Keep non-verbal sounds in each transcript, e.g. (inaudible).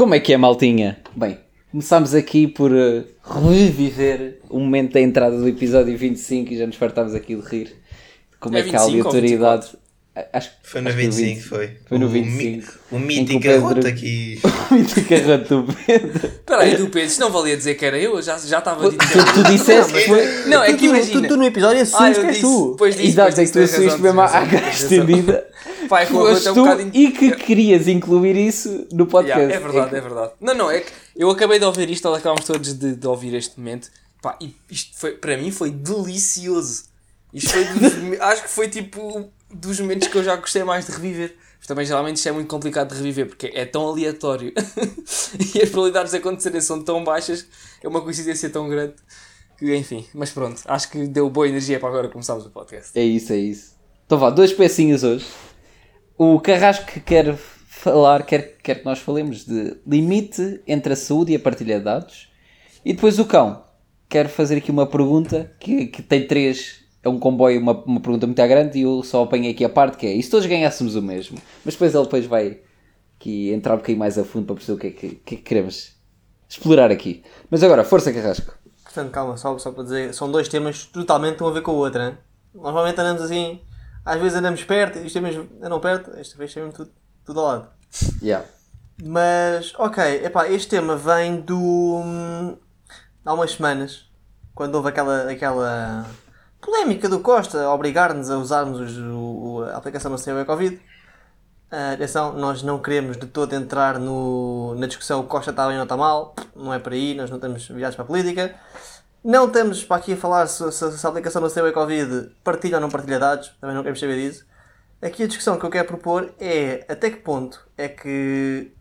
Como é que é, maltinha? Bem, começámos aqui por uh, reviver o momento da entrada do episódio 25 e já nos fartámos aqui de rir. Como é, É que a 25 ou aleatoriedade. Acho, Foi no acho que 25, foi. Foi no O mi- 25. O Em que mítico o Pedro- arroto (laughs) aqui. Muito carroto do Pedro. Espera aí, do Pedro, isto não valia dizer que era eu, já já estava dito. Tu, tu disseste que foi. Não, é Tu- que tu- imagina. Tu, tu no episódio assumes Ah, que eu és disse, tu. depois disso, Exato, é depois que tu assumiste mesmo à cara razão. estendida. Pai, o arroto é um tu bocado. e que querias incluir isso no podcast. Yeah, é verdade, é verdade. Não, não, é que eu acabei de ouvir isto, acabámos todos de, de ouvir este momento. Pá, e isto foi, para mim foi delicioso. Isto foi (laughs) acho que foi tipo dos momentos que eu já gostei mais de reviver. Também geralmente isto é muito complicado de reviver porque é tão aleatório (laughs) e as probabilidades de acontecerem são tão baixas, é uma coincidência tão grande que enfim, mas pronto, acho que deu boa energia para agora começarmos o podcast. É isso, é isso. Então vá, duas pecinhas hoje. O Carrasco que quer falar, quer, quer que nós falemos de limite entre a saúde e a partilha de dados. E depois o cão quer fazer aqui uma pergunta que, que tem três. É um comboio, uma, uma pergunta muito grande e eu só apanhei aqui a parte que é e se todos ganhássemos o mesmo? Mas depois ele depois vai aqui entrar um bocadinho mais a fundo para perceber o que é que, que, é que queremos explorar aqui. Mas agora, força Carrasco. Portanto, calma, só, só para dizer, são dois temas totalmente um a ver com o outro, né? Normalmente andamos assim, às vezes andamos perto, e os temas andam perto, esta vez mesmo tudo, tudo ao lado. Yeah. Mas, ok, epá, este tema vem do. hum, há umas semanas, quando houve aquela, aquela polémica do Costa obrigar-nos a usarmos os- o- o- a aplicação do CB Covid. Ah, atenção, nós não queremos de todo entrar no, na discussão o Costa está bem ou está mal, não é por aí, nós não estamos virados para a política. Não estamos para aqui a falar se, se- se a aplicação do CB Covid partilha ou não partilha dados, também não queremos saber disso. Aqui a discussão que eu quero propor é até que ponto é que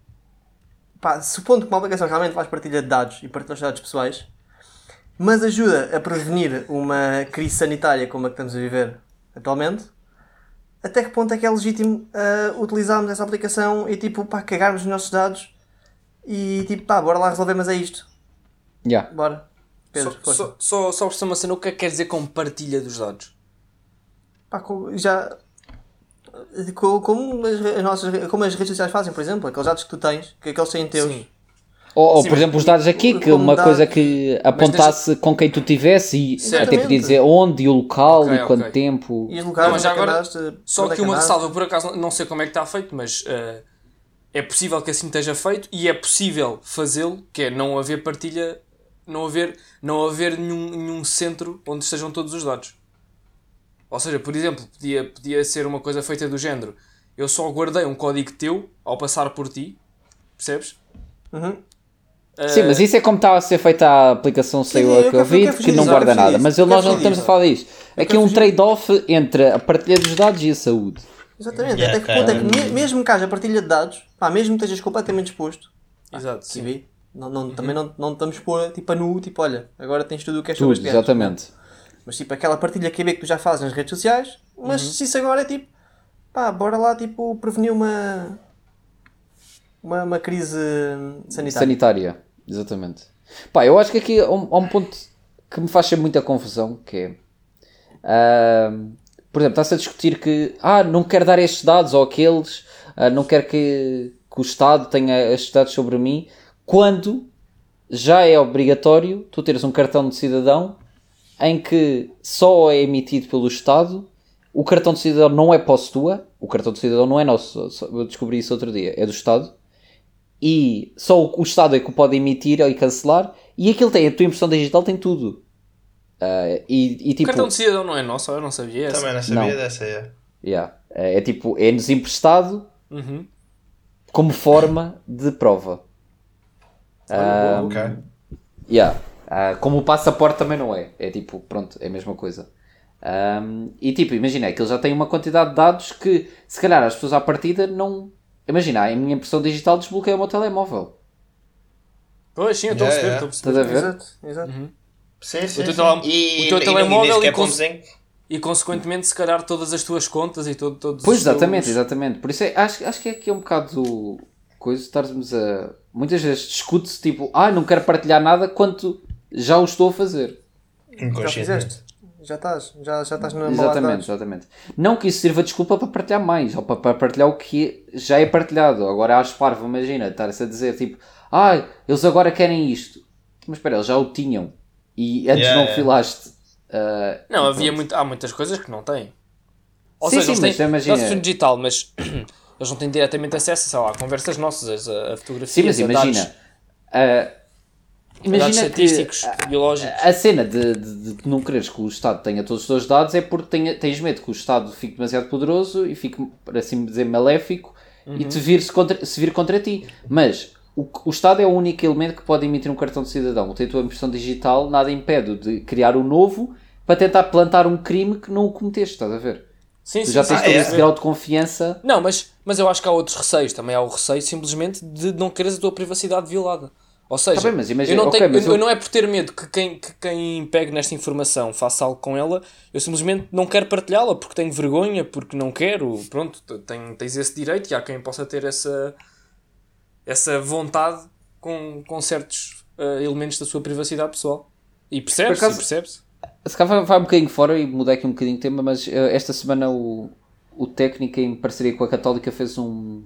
pá, supondo que uma aplicação realmente faz partilha de dados e partilha os dados pessoais, mas ajuda a prevenir uma crise sanitária como a que estamos a viver atualmente, até que ponto é que é legítimo ah, utilizarmos essa aplicação e tipo, pá, cagarmos os nossos dados e tipo, pá, bora lá resolver, mas é isto. Yeah. Bora. Pedro, Só, força. só, só, só uma cena, o que é que quer dizer com partilha dos dados? Pá, já. co- Como as, as nossas, como as redes sociais fazem, por exemplo, aqueles dados que tu tens, que aqueles têm teus. Sim. Ou, ou, Sim, por exemplo, os dados aqui, que uma dados- coisa que apontasse com quem tu tivesse e até podia dizer onde e o local Ok, e quanto ok. tempo. E os locais mas já é agora, Só é que uma ressalva, por acaso não sei como é que está feito, mas eh, é possível que assim esteja feito e é possível fazê-lo, que é não haver partilha, não haver, não haver nenhum, nenhum centro onde estejam todos os dados. Ou seja, por exemplo, podia, podia ser uma coisa feita do género. Eu só guardei um código teu ao passar por ti, percebes? Uhum. Sim, mas isso é como está a ser feita a aplicação Sim, Save eu a Covid, que não guarda nada. Mas eu- nós não estamos a disso. falar disto. Aqui quero um fugir. trade-off entre a partilha dos dados e a saúde. Exatamente, Yeah, até que ponto é que me- mesmo que haja partilha de dados, pá, mesmo que estejas completamente exposto, Exato. sim. Não, não, também não, não estamos por tipo a nu, tipo, olha, agora tens tudo o que é sobre exatamente. Mas tipo, aquela partilha que é que tu já fazes nas redes sociais, mas se isso agora é tipo, pá, bora lá tipo prevenir uma uma, uma crise sanitária. Sanitária, exatamente. Pá, eu acho que aqui há um, há um ponto que me faz muita confusão, que é... ahm, por exemplo, está-se a discutir que ah, não quero dar estes dados ou aqueles, ah, não quero que, que o Estado tenha estes dados sobre mim, quando já é obrigatório tu teres um cartão de cidadão em que só é emitido pelo Estado, o cartão de cidadão não é posse tua, o cartão de cidadão não é nosso, eu descobri isso outro dia, é do Estado, e só o, o Estado é que o pode emitir e cancelar, e aquilo tem, a tua impressão digital tem tudo. Ah, e, e O tipo, cartão de cidadão não é nosso, eu não sabia essa. Também não sabia Não. dessa, é. yeah, é, é tipo, é-nos emprestado Uhum. como forma de prova. Ah, Ok. Yeah. Ah, como o passaporte também não é. É tipo, pronto, é a mesma coisa. Ahm, e tipo, imagina, que ele já tem uma quantidade de dados que se calhar as pessoas à partida não imagina, a minha impressão digital desbloqueia o meu telemóvel. Pois sim, eu estou a Yeah, perceber, yeah. estou a perceber. Estás a ver? Exato, exato. Sim, sim. teu sim. E, o teu e- telemóvel e sequer e cons- E consequentemente, se calhar, todas as tuas contas e todo, todos Pois, os teus- exatamente, exatamente. Por isso é, acho, acho que é aqui um bocado coisa estarmos a. Muitas vezes discute-se tipo, ah, não quero partilhar nada quanto já o estou a fazer. Já Inconscientemente. Já estás. Já, já estás na Exatamente, exatamente. Não que isso sirva de desculpa para partilhar mais, ou para, para partilhar o que já é partilhado. Agora acho parvo, imagina, estar-se a dizer tipo, ah, eles agora querem isto. Mas espera, eles já o tinham. E antes Yeah, não yeah. filaste. ah, Não, havia muito, há muitas coisas que não têm. Ou Sim, seja, sim, eles mas têm imagina- tudo digital, mas (clears throat) eles não têm diretamente acesso, sei lá, a conversas nossas, a, a fotografias, Sim, mas a imagina. dados, a imagina que estatísticos, biológicos. a cena de, de- de não quereres que o Estado tenha todos os teus dados é porque tenha- tens medo que o Estado fique demasiado poderoso e fique, por assim dizer, maléfico e te vir -se contra, se vir contra ti. Mas o, o Estado é o único elemento que pode emitir um cartão de cidadão. Tem a tua impressão digital, nada impede de criar um novo para tentar plantar um crime que não o cometeste, estás a ver? Sim, Tu sim, já sim, tens Ah, todo é? esse grau de confiança. Não, mas, mas eu acho que há outros receios. Também há o receio simplesmente de não quereres a tua privacidade violada. Ou seja, Tá bem, imagina- eu, não ok, tenho, mas eu, eu- não é por ter medo que quem, que quem pegue nesta informação faça algo com ela, eu simplesmente não quero partilhá-la porque tenho vergonha, porque não quero. Pronto, tem, tens esse direito e há quem possa ter essa, essa vontade com, com certos eh, elementos da sua privacidade pessoal. E percebe-se, Por acaso- percebe-se. Se calhar vai, vai um bocadinho fora e mudei aqui um bocadinho de tema, mas eh, esta semana o, o técnico, em parceria com a Católica, fez um,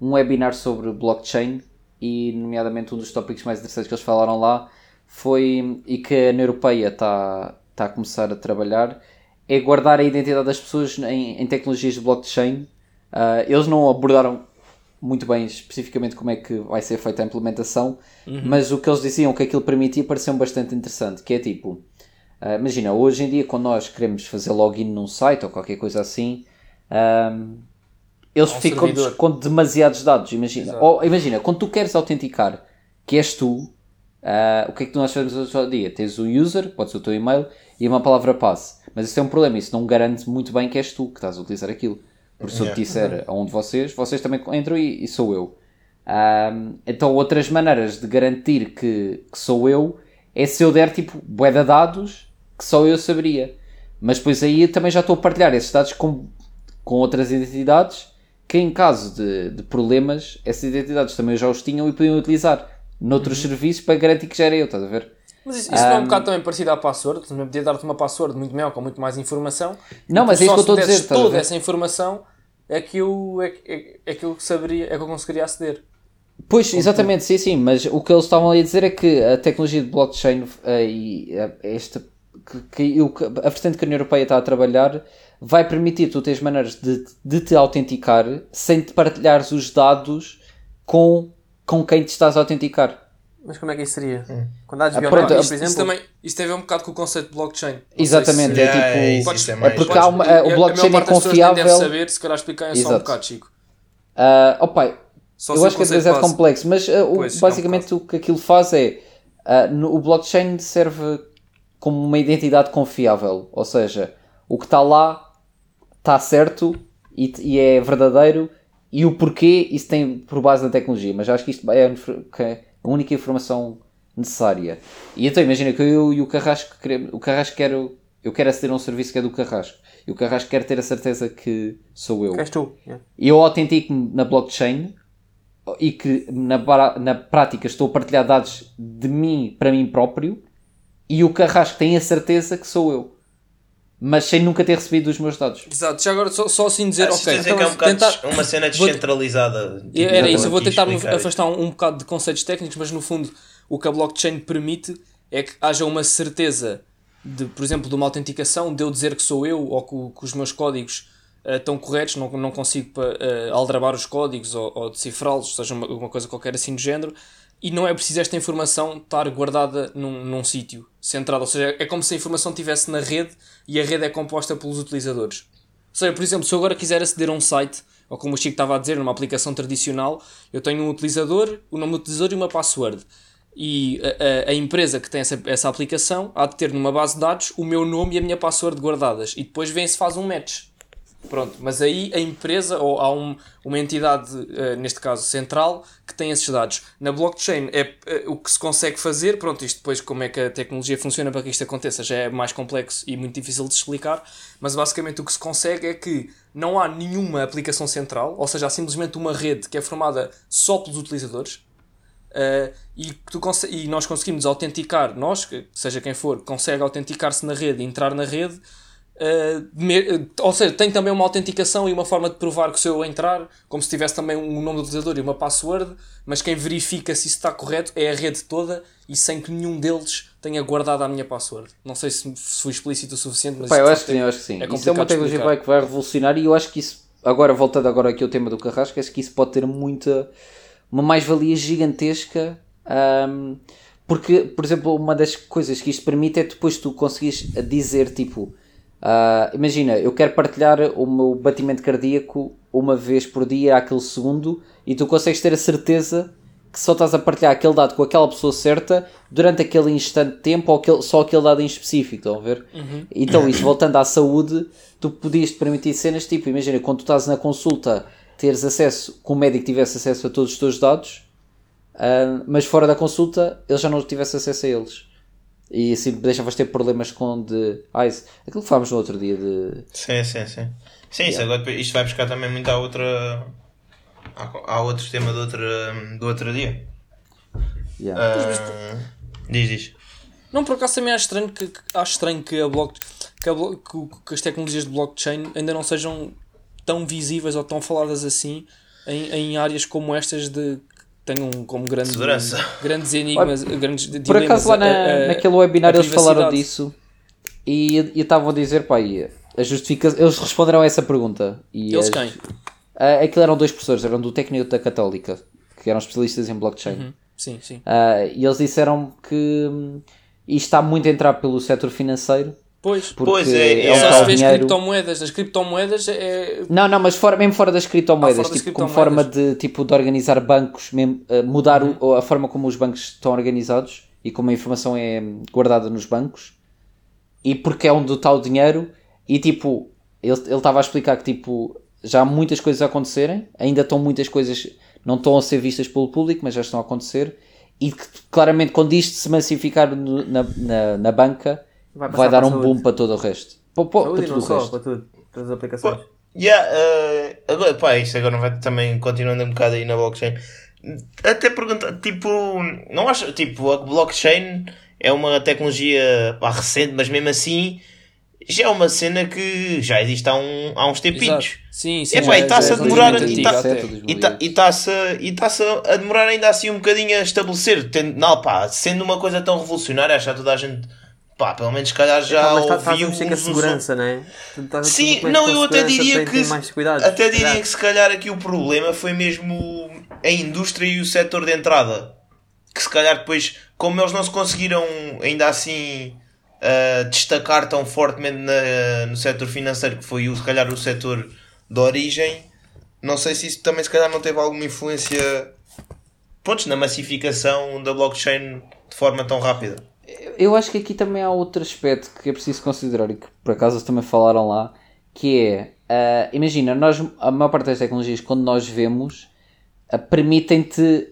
um webinar sobre blockchain e, nomeadamente, um dos tópicos mais interessantes que eles falaram lá foi, e que a União Europeia está está a começar a trabalhar, é guardar a identidade das pessoas em, em tecnologias de blockchain. Ah, eles não abordaram muito bem especificamente como é que vai ser feita a implementação, mas o que eles diziam que aquilo permitia pareceu bastante interessante, que é tipo, ah, imagina, hoje em dia quando nós queremos fazer login num site ou qualquer coisa assim, ahm, eles ficam servidor. com demasiados dados, imagina. Exato. Ou, imagina, quando tu queres autenticar que és tu, ah, o que é que nós fazemos hoje em dia? Tens o user, pode ser o teu e-mail, e uma palavra passe. Mas isso é um problema, isso não garante muito bem que és tu que estás a utilizar aquilo. Porque se eu te disser a um de vocês, vocês também entram e, e sou eu. Então, outras maneiras de garantir que, que sou eu é se eu der tipo bué de dados que só eu saberia. Mas depois aí também já estou a partilhar esses dados com, com outras identidades que, em caso de, de problemas, essas identidades também já os tinham e podiam utilizar noutros serviços para garantir que já era eu, estás a ver? Mas isso, isso não é um bocado também parecido à password? Também podia dar-te uma password muito maior, com muito mais informação. Não, mas é isso que eu estou a dizer, a toda ver? essa informação é que eu, é, é, é que eu saberia, é que eu conseguiria aceder. Pois, exatamente, sim, sim, mas o que eles estavam ali a dizer é que a tecnologia de blockchain eh, e eh, esta que, que que- a vertente que a União Europeia está a trabalhar vai permitir tu teres maneiras de, de te autenticar sem te partilhares os dados com, com quem te estás a autenticar. Mas como é que isso seria? Com dados Ah, biométricos, pronto, por exemplo? isso também isso tem a ver um bocado com o conceito de blockchain. Não Exatamente, se- é tipo- é isso, Podes- isso é é mais- porque podes- há uma- a- o a blockchain maior é nem deve confiável. saber, se calhar explicar só um Exato. bocado, Chico. Ah, opa, Só eu acho que é demasiado complexo, mas ah, o- Pois, é um basicamente o que aquilo faz é ah, no- o blockchain serve como uma identidade confiável, ou seja, o que está lá está certo e, e é verdadeiro e o porquê isso tem por base na tecnologia, mas acho que isto é a é única informação necessária. E então imagina que eu e o Carrasco queremos, o Carrasco quer eu quero aceder a um serviço que é do Carrasco e o Carrasco quer ter a certeza que sou eu és tu. yeah. eu autentico-me na blockchain e que na, na prática estou a partilhar dados de mim para mim próprio e o Carrasco tem a certeza que sou eu. Mas sem nunca ter recebido os meus dados. Exato, já agora só, só assim dizer, Ah, ok. dizer que é um então, bocado tentar- uma cena (laughs) vou- descentralizada. tipo, Era isso, eu vou tentar me afastar um, um bocado de conceitos técnicos, mas no fundo o que a blockchain permite é que haja uma certeza de, por exemplo, de uma autenticação, de eu dizer que sou eu ou que, que os meus códigos eh, estão corretos, não, não consigo eh, aldrabar os códigos ou, ou decifrá-los, seja uma, uma coisa qualquer assim do género, e não é preciso esta informação estar guardada num, num sítio centrado, ou seja, é como se a informação estivesse na rede e a rede é composta pelos utilizadores. Ou seja, por exemplo, se eu agora quiser aceder a um site, ou como o Chico estava a dizer, numa aplicação tradicional, eu tenho um utilizador, o nome do utilizador e uma password. E a, a- a empresa que tem essa, essa aplicação há de ter numa base de dados o meu nome e a minha password guardadas. E depois vem se faz um match. Pronto, mas aí a empresa ou há um- uma entidade, eh, neste caso central, que tem esses dados. Na blockchain é eh, o que se consegue fazer, pronto, isto depois como é que a tecnologia funciona para que isto aconteça já é mais complexo e muito difícil de explicar, mas basicamente o que se consegue é que não há nenhuma aplicação central, ou seja, há simplesmente uma rede que é formada só pelos utilizadores, Uh, e, tu e nós conseguimos autenticar, nós, seja quem for, consegue autenticar-se na rede, entrar na rede, uh, me- uh, ou seja, tem também uma autenticação e uma forma de provar que se eu entrar, como se tivesse também um nome do utilizador e uma password, mas quem verifica se isso está correto é a rede toda e sem que nenhum deles tenha guardado a minha password. Não sei se, se fui explícito o suficiente, mas Pá, eu acho que sim, eu acho que sim. é isso é uma tecnologia que explicar. vai, que vai revolucionar e eu acho que isso, agora voltando agora aqui ao tema do carrasco, acho que isso pode ter muita, uma mais-valia gigantesca, ahm, porque, por exemplo, uma das coisas que isto permite é depois tu conseguires dizer, tipo, ah, imagina, eu quero partilhar o meu batimento cardíaco uma vez por dia, àquele segundo, e tu consegues ter a certeza que só estás a partilhar aquele dado com aquela pessoa certa durante aquele instante de tempo ou aquele, só aquele dado em específico, estão a ver? Então, isso voltando à saúde, tu podias te permitir cenas tipo, imagina, quando tu estás na consulta, teres acesso, que o médico tivesse acesso a todos os teus dados, ah, mas fora da consulta ele já não tivesse acesso a eles. E assim deixavas ter problemas com de. Ah, isso, aquilo que falámos no outro dia de. Sim, sim, sim. Sim, isso agora depois- isto vai buscar também muito à outra. Há, outro tema do outro, do outro dia. Yeah. Ah, diz, diz. Não, por acaso também acho estranho que, que- acho estranho que, a block, que, a blo- que o- que as tecnologias de blockchain ainda não sejam tão visíveis ou tão faladas assim em, em áreas como estas de tenham como grandes, Segurança. grandes enigmas, grandes Por dilemas, acaso lá a- na, a- naquele webinar a eles falaram disso e e estavam a dizer, pá, e a justificação. Eles responderam a essa pergunta. E Eles as- quem? Ah, aquilo eram dois professores, eram do técnico da Católica, que eram especialistas em blockchain. Uhum. Sim, sim. Ah, e eles disseram que hum, isto está muito a entrar pelo setor financeiro. Pois, Porque Pois é, é, um é. só tal se vês dinheiro. criptomoedas. As criptomoedas é. Não, não, mas fora, mesmo fora das criptomoedas, Ah, fora das tipo, como criptomoedas. forma de, tipo, de organizar bancos, mesmo, ah, mudar Uhum. o- a forma como os bancos estão organizados e como a informação é hum, guardada nos bancos e porque é onde está o dinheiro e tipo, ele ele estava a explicar que tipo, já há muitas coisas a acontecerem, ainda estão muitas coisas, não estão a ser vistas pelo público, mas já estão a acontecer e que claramente quando isto se massificar no- na, na, na banca Vai vai, dar para um a boom saúde. para todo o resto. Para, para, Saúde para tudo não o só, resto. para tudo. Todas as aplicações. Yeah, eh, agora, pá, isto agora vai também continuando um bocado aí na blockchain. Até perguntar, tipo, não acho, tipo, a blockchain é uma tecnologia pá, recente, mas mesmo assim já é uma cena que já existe há, um, há uns tempinhos. Exato. Sim, sim. Epá, e está-se a é demorar relativamente e tá- antiga até. 2007, está-se tá-se a demorar ainda assim um bocadinho a estabelecer. Tendo, não, pá, sendo uma coisa tão revolucionária, acho que toda a gente, pá, pelo menos se calhar já Pá, mas está- estás a ouviu mexer com a segurança, não é? Tu estás a Sim, não, eu até diria que até diria que se calhar aqui o problema foi mesmo a indústria e o setor de entrada. Que se calhar depois, como eles não se conseguiram ainda assim ah, destacar tão fortemente na- no setor financeiro, que foi se calhar o setor de origem, não sei se isso também se calhar não teve alguma influência pontos na massificação da blockchain de forma tão rápida. Eu acho que aqui também há outro aspecto que é preciso considerar e que por acaso também falaram lá, que é, ah, imagina, nós, a maior parte das tecnologias, quando nós vemos, ah, permitem-te,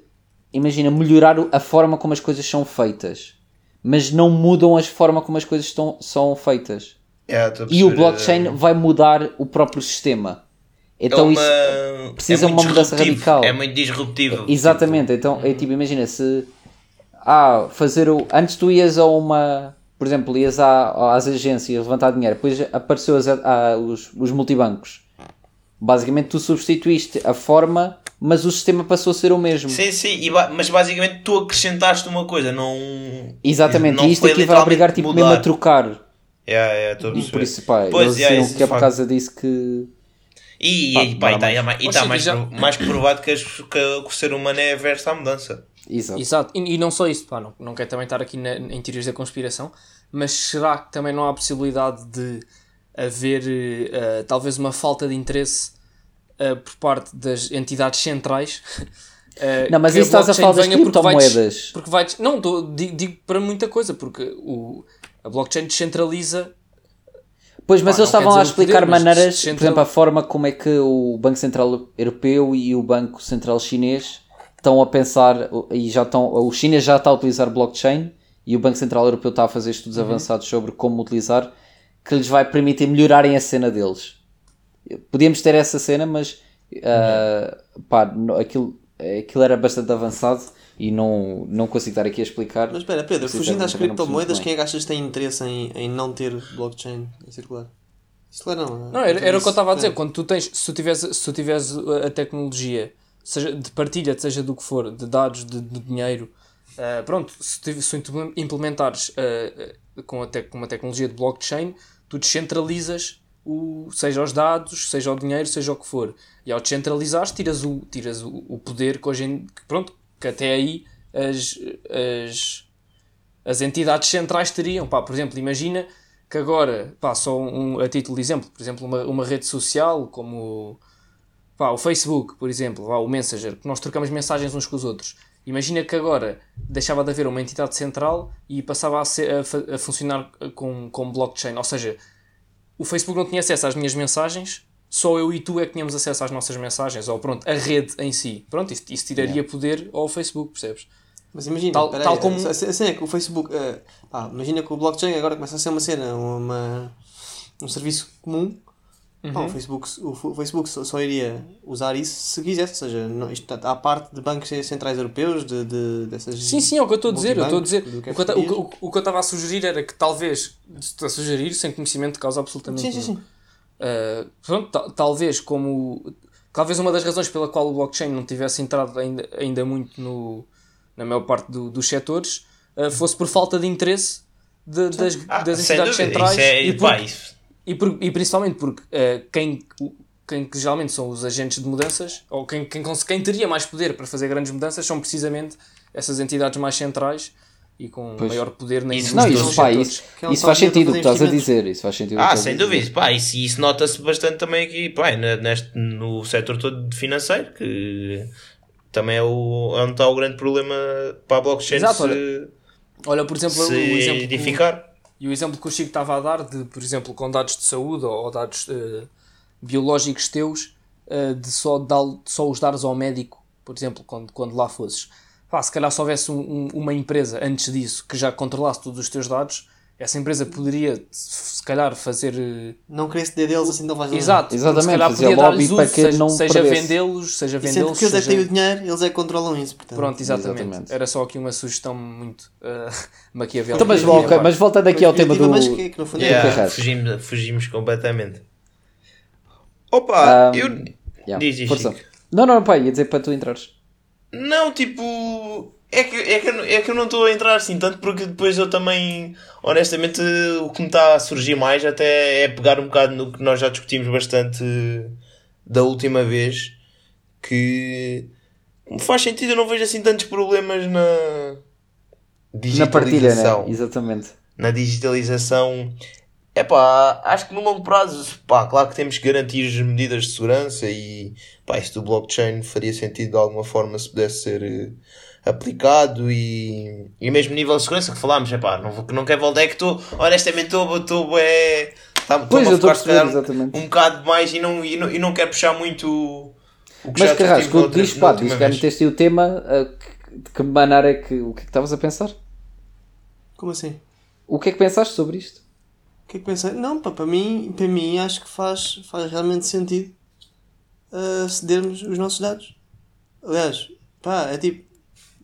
imagina, melhorar a forma como as coisas são feitas, mas não mudam a forma como as coisas estão, são feitas. A E o blockchain eh, vai mudar o próprio sistema. Então é uma- isso precisa é de uma mudança radical. É muito disruptivo. Exatamente, então é tipo, imagina se ah, fazer o. Antes tu ias a uma. Por exemplo, ias à, às agências levantar dinheiro, depois apareceu as, a- os, os multibancos. Basicamente tu substituíste a forma, mas o sistema passou a ser o mesmo. Sim, sim, e ba- mas basicamente tu acrescentaste uma coisa, não. Exatamente, não e isto aqui vai obrigar tipo, mesmo a trocar. Yeah, yeah, estou a perceber. Por isso, pá, Pois, eles yeah, isso que é por causa disso que. E, Pá, e, pá, e tá, mais. e tá mais, mais provado que, as- que o ser humano é averso à mudança. Exato. Exato, e, e não só isso, pá, não, não quero também estar aqui na- em teorias da conspiração, mas será que também não há possibilidade de haver eh, talvez uma falta de interesse eh, por parte das entidades centrais? (laughs) eh, Não, mas isso estás a falar das venha porque vai criptomoedas. Porque vai, não, tô- digo, digo para muita coisa, porque o, a blockchain descentraliza Pois, mas Pá, eles estavam a poder, explicar mas maneiras, por exemplo, a forma como é que o Banco Central Europeu e o Banco Central Chinês estão a pensar, e já estão, o China já está a utilizar blockchain e o Banco Central Europeu está a fazer estudos Uhum. avançados sobre como utilizar, que lhes vai permitir melhorarem a cena deles. Podíamos ter essa cena, mas ah, pá, no- aquilo, aquilo era bastante avançado e não, não consigo estar aqui a explicar. Mas espera, Pedro, fugindo às criptomoedas, quem é que achas que tem interesse em, em não ter blockchain a circular? Circular não. Não, era, era o que eu estava a dizer. Quando tu tens, se tu tiveres, se tu tiveres a a tecnologia, seja de partilha, seja do que for, de dados, de, de dinheiro, ah, pronto, se tu se implementares ah, com, a tec- com uma tecnologia de blockchain, tu descentralizas o, seja os dados, seja o dinheiro, seja o que for. E ao descentralizares, tiras o, tiras o, o poder que hoje em, que, pronto, que até aí as, as, as entidades centrais teriam. Pá, por exemplo, imagina que agora, pá, só um, a título de exemplo, por exemplo, uma, uma rede social como pá, o Facebook, por exemplo, vá, o Messenger, que nós trocamos mensagens uns com os outros. Imagina que agora deixava de haver uma entidade central e passava a, ser, a, a funcionar com, com blockchain. Ou seja, o Facebook não tinha acesso às minhas mensagens, só eu e tu é que tínhamos acesso às nossas mensagens, ou pronto, a rede em si. Pronto, isso, isso tiraria poder ao Facebook, percebes? Mas imagina, Tal- tal como- a, a cena é que o Facebook. eh, pá, imagina que o blockchain agora começa a ser uma cena, uma, um serviço comum. Uhum. Pá, o Facebook, o, Facebook só, só iria usar isso se quisesse, ou seja, não, isto está à parte de bancos centrais europeus, de, de, dessas. Sim, sim, é o que eu estou a dizer. Eu estou a dizer. é O que, eu o, o que eu estava a sugerir era que talvez, a sugerir sem conhecimento de causa absolutamente Sim, sim, sim. Uh, pronto, ta- talvez como talvez uma das razões pela qual o blockchain não tivesse entrado ainda, ainda muito no, na maior parte do- dos setores uh, fosse por falta de interesse de- das, Ah, das entidades dúvida, centrais isso é, e, pá, por- isso- e, por- e principalmente porque uh, quem, quem que geralmente são os agentes de mudanças ou quem, quem, quem teria mais poder para fazer grandes mudanças são precisamente essas entidades mais centrais e com Pois. maior poder na Isso Não, indústria isso, pá, isso, é isso faz sentido o que estás a dizer. Isso faz sentido Ah, sem dúvida. Pá, isso, isso nota-se bastante também aqui, pá, neste, no setor todo financeiro, que também é, o, é onde está o grande problema para a blockchain Exato, se, Olha, por exemplo, se o exemplo edificar. E o exemplo que o Chico estava a dar, de, por exemplo, com dados de saúde ou, dados eh, biológicos teus, eh, de só, dar, de só os dares ao médico, por exemplo, quando, quando lá fosses. Pá, se calhar se houvesse um- um- uma empresa antes disso que já controlasse todos os teus dados, essa empresa poderia, se calhar, fazer. eh, Não querer ceder deles assim não faz. Exato, Exatamente, se calhar fazia podia dar-lhes para que seja, não seja vendê-los, seja E sendo vendê-los. que eles é que seja- têm o dinheiro, eles é que controlam isso. Portanto. Pronto, exatamente. Exatamente. Era só aqui uma sugestão muito uh, (laughs) maquiavélica. Então, mas, parte. mas voltando aqui ao tema do. Mas que, que no fundo é Yeah, Carrasco. fugimos, fugimos completamente. Opa, Um, eu. Yeah, Diz, diz. Não, não, pá, ia dizer para tu entrares. Não, tipo. É que, é, que, eu não- é que eu não estou a entrar assim tanto porque depois eu também, honestamente, o que me está a surgir mais até é pegar um bocado no que nós já discutimos bastante da última vez. Que me faz sentido, eu não vejo assim tantos problemas na Na partilha, digitalização. né? Exatamente. na digitalização. É pá, acho que no longo prazo, pá, claro que temos que garantir as medidas de segurança e pá, isso do blockchain faria sentido de alguma forma se pudesse ser eh, aplicado e, e mesmo nível de segurança que falámos, é pá, não, vou- não quero voltar, é que estou, honestamente, estou, estou, é, tá, Pois, eu estou a se perceber, exatamente. um bocado mais e não, e não, e não quero puxar muito o que Mas já Carrasco, outra- diz, pá, diz que meteste aí o tema, ah, que- de que maneira é que. O que é que estavas a pensar? Como assim? O que é que pensaste sobre isto? O que é que pensei? Não, pá, para mim, para mim acho que faz, faz realmente sentido uh, cedermos os nossos dados. Aliás, pá, é tipo,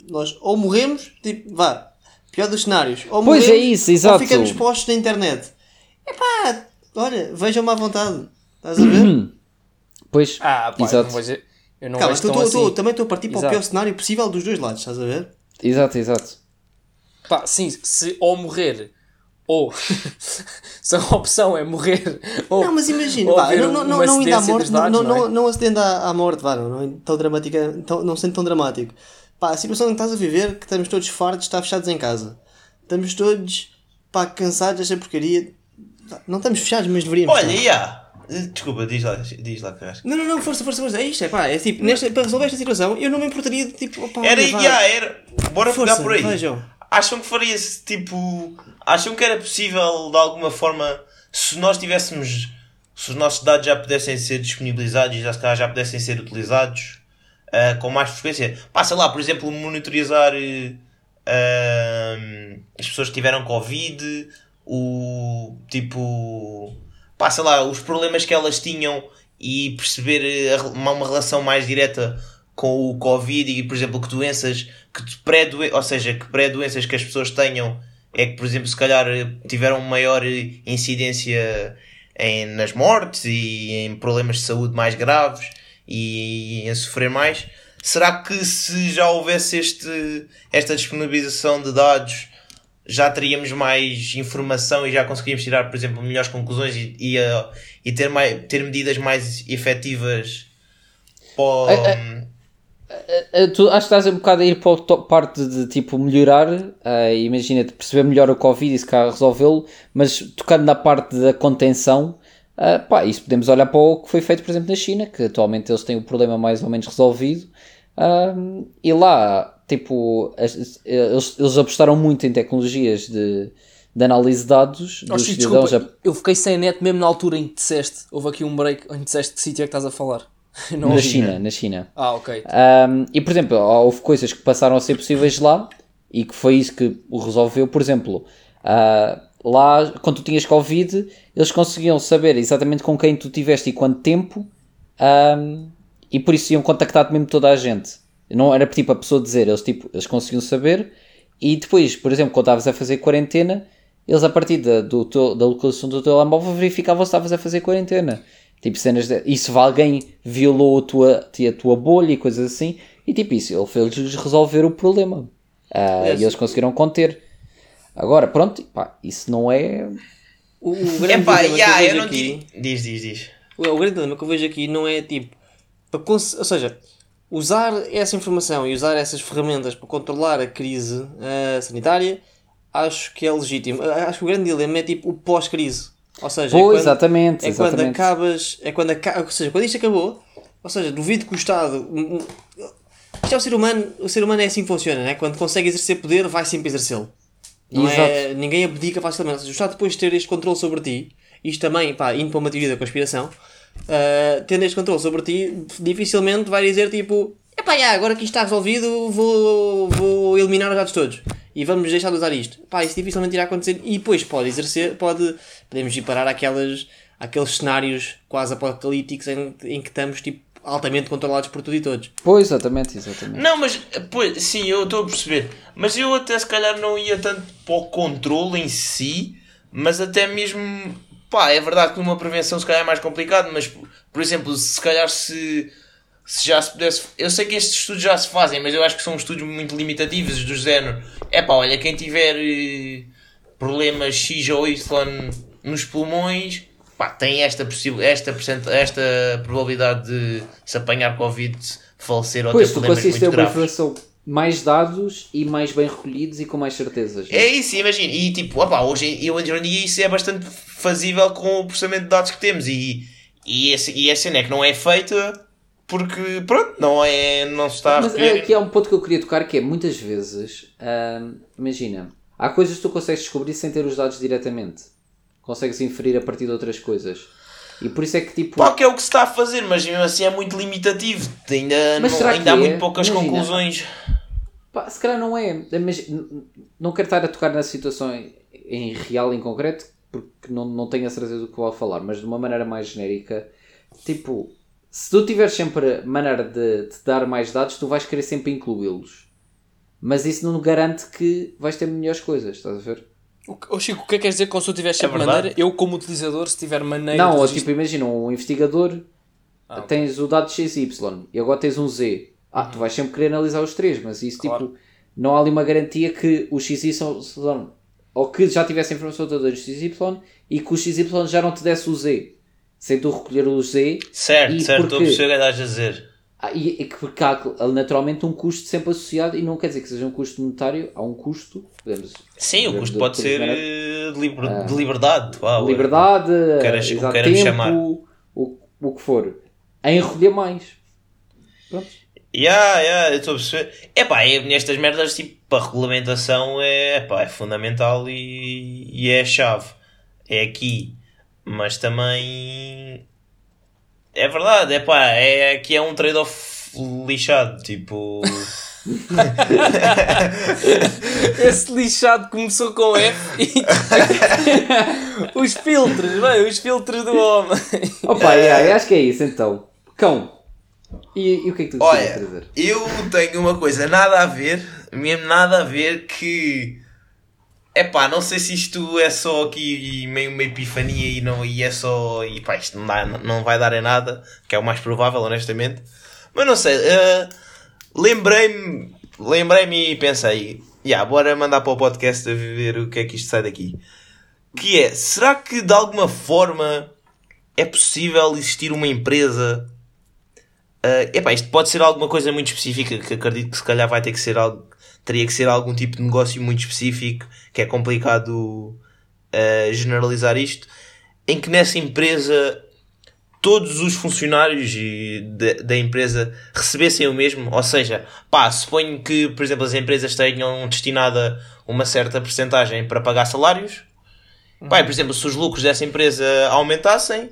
nós ou morremos, tipo, vá, pior dos cenários, ou Pois morremos, é isso, exato. ou ficamos postos na internet. É pá, olha, vejam-me à vontade. Estás a ver? Pois, Ah, pá, eu exato, não vou dizer. Eu não Calma, tão tu- assim. tu- também estou a partir para o Exato. pior cenário possível dos dois lados, estás a ver? exato, exato. Pá, sim, se ou morrer ou (laughs) se a opção é morrer ou Não, mas imagina, haver não, não, não, não indo à morte, não, não, não é? não, não acedendo à, à morte, vá, não, não, é tão dramática, tão, não sendo tão dramático. Pá, a situação que estás a viver, que estamos todos fartos de estar fechados em casa. Estamos todos, pá, cansados desta porcaria. Não estamos fechados, mas deveríamos Olha, estar. yeah. Desculpa, diz lá, diz lá, Carrasco. Não, não, não, força, força, força. É isto, é pá, é tipo, nesta, para resolver esta situação, eu não me importaria de tipo, Era, vá, yeah, era. Bora força, pegar por aí. vejam. Acham que faria-se tipo. Acham que era possível de alguma forma se nós tivéssemos, se os nossos dados já pudessem ser disponibilizados e já, já pudessem ser utilizados ah, com mais frequência, pá, lá, por exemplo, monitorizar ah, as pessoas que tiveram Covid, o tipo, pá, lá, os problemas que elas tinham e perceber uma, uma relação mais direta com o Covid e, por exemplo, que doenças, que pré ou seja, que pré-doenças que as pessoas tenham é que, por exemplo, se calhar tiveram maior incidência em, nas mortes e em problemas de saúde mais graves e em sofrer mais. Será que se já houvesse este, esta disponibilização de dados já teríamos mais informação e já conseguiríamos tirar, por exemplo, melhores conclusões e, e, eh, e ter, mais, ter medidas mais efetivas para, tu acho que estás um bocado a ir para a parte de tipo melhorar, uh, imagina-te perceber melhor o Covid e se calhar resolvê-lo, mas tocando na parte da contenção, uh, pá, isso podemos olhar para o que foi feito, por exemplo, na China, que atualmente eles têm o problema mais ou menos resolvido, um, e lá, tipo, as- eles, eles apostaram muito em tecnologias de, de análise de dados Oh, dos cidadãos. desculpa, eu fiquei sem net mesmo na altura em que disseste. Houve aqui um break em que disseste que sítio é que estás a falar. (laughs) Não na ouvi. China, na China. Ah, ok. Um, e por exemplo, houve coisas que passaram a ser possíveis lá e que foi isso que o resolveu. Por exemplo, ah, lá quando tu tinhas Covid, eles conseguiam saber exatamente com quem tu tiveste e quanto tempo, um, e por isso iam contactar mesmo toda a gente. Não era tipo a pessoa dizer, eles, tipo, eles conseguiam saber. E depois, por exemplo, quando estavas a fazer quarentena, eles a partir da, do teu- da localização do teu telemóvel verificavam se estavas a fazer quarentena. Tipo cenas de, e se alguém violou a tua, a tua bolha e coisas assim. E tipo isso, ele fez-lhes resolver o problema. Ah, É, e eles conseguiram conter. Agora, pronto, pá, isso não é. O, o (laughs) grande Epá, dilema que yeah, eu eu vejo não aqui, digo. Diz, diz, diz. o, o grande dilema que eu vejo aqui não é tipo, para cons- ou seja, usar essa informação e usar essas ferramentas para controlar a crise ah, sanitária, acho que é legítimo. Ah, Acho que o grande dilema é tipo o pós-crise. Ou seja, é Pois, quando- exatamente, é quando exatamente. acabas, é quando aca- ou seja, quando isto acabou, ou seja, duvido que o Estado, isto é o ser humano, o ser humano é assim que funciona, né? quando consegue exercer poder, vai sempre exercê-lo. Não é, ninguém abdica facilmente. O Estado depois de ter este controle sobre ti, isto também, pá, indo para uma teoria da conspiração, ah, tendo este controle sobre ti, dificilmente vai dizer tipo, epá, já, agora que isto está resolvido, vou, vou eliminar os dados todos. E vamos deixar de usar isto. Pá, isso dificilmente irá acontecer. E depois pode exercer, pode, podemos ir parar àquelas, àqueles cenários quase apocalípticos em, em que estamos tipo, altamente controlados por tudo e todos. Pois, exatamente, exatamente. Não, mas, pois, sim, eu estou a perceber. Mas eu até se calhar não ia tanto para o controle em si, mas até mesmo, pá, é verdade que numa prevenção se calhar é mais complicado, mas, por exemplo, se calhar se, se já se pudesse... Eu sei que estes estudos já se fazem, mas eu acho que são estudos muito limitativos do género. É pá, olha, quem tiver eh, problemas X ou Y nos pulmões... Pá, tem esta, possi- esta, percent- esta probabilidade de se apanhar Covid, falecer ou Pois, ter problemas muito uma graves. informação mais dados e mais bem recolhidos e com mais certezas. É isso, imagina. E tipo, opá, hoje, eu, em dia isso é bastante fazível com o processamento de dados que temos. E, e, esse, e essa cena é que não é feita porque, pronto, não, é, não se está a Mas recolher. é, aqui há um ponto que eu queria tocar que é muitas vezes, hum, imagina, há coisas que tu consegues descobrir sem ter os dados diretamente. Consegues inferir a partir de outras coisas. E por isso é que tipo. Pá, que é o que se está a fazer, mas mesmo assim é muito limitativo. Ainda, não- ainda há é? muito poucas Imagina. conclusões. Pá, se calhar não é. Mas não quero estar a tocar na situação em, em real, em concreto, porque não, não tenho a certeza do que vou falar, mas de uma maneira mais genérica, tipo, se tu tiveres sempre maneira de te dar mais dados, tu vais querer sempre incluí-los. Mas isso não garante que vais ter melhores coisas, estás a ver? O Chico, o que é que queres dizer com se eu tiver sempre verdade. maneira? Eu, como utilizador, se tiver maneira. Não, de ou tipo, imagina um investigador, Ah, tens o dado XY e agora tens um Z. Ah, tu vais sempre querer analisar os três, mas isso Claro. tipo, não há ali uma garantia que o XY ou que já tivesse a informação toda do XY e que o XY já não te desse o Z. Sem tu recolher o Z Certo, E certo, estou a perceber o que estás a dizer. Ah, e, e que porque há naturalmente um custo sempre associado e não quer dizer que seja um custo monetário, há um custo, podemos Sim, o custo pode de- ser de- eh, de, liber- de liberdade. Uau, liberdade, queiras- exato, queiras tempo, chamar. O, o que for, em recolher mais. Pronto. Ya, eu estou a perceber. É pá, é, nestas merdas, tipo, a regulamentação é, pá, é fundamental e, e é a chave. É aqui. Mas também. É verdade, é pá, é que é um trade-off lixado. Tipo. (laughs) Esse lixado começou com F e (laughs) os filtros, bem, os filtros do homem. Opa, yeah, eu acho que é isso então. Cão. E, e o que é que tu Olha, trazer? eu tenho uma coisa nada a ver, mesmo nada a ver, que. É pá, não sei se isto é só aqui meio uma epifania e, não, e é só. E pá, isto não, dá, não vai dar em nada, que é o mais provável, honestamente. Mas não sei, eh, lembrei-me lembrei-me e pensei, yeah, bora mandar para o podcast a ver o que é que isto sai daqui. Que é, será que de alguma forma é possível existir uma empresa Uh, epá, isto pode ser alguma coisa muito específica que acredito que se calhar vai ter que ser algo, teria que ser algum tipo de negócio muito específico que é complicado uh, generalizar isto, em que nessa empresa todos os funcionários e da, empresa recebessem o mesmo, ou seja, pá, suponho que, por exemplo, as empresas tenham destinada uma certa percentagem para pagar salários, pá, e, por exemplo, se os lucros dessa empresa aumentassem,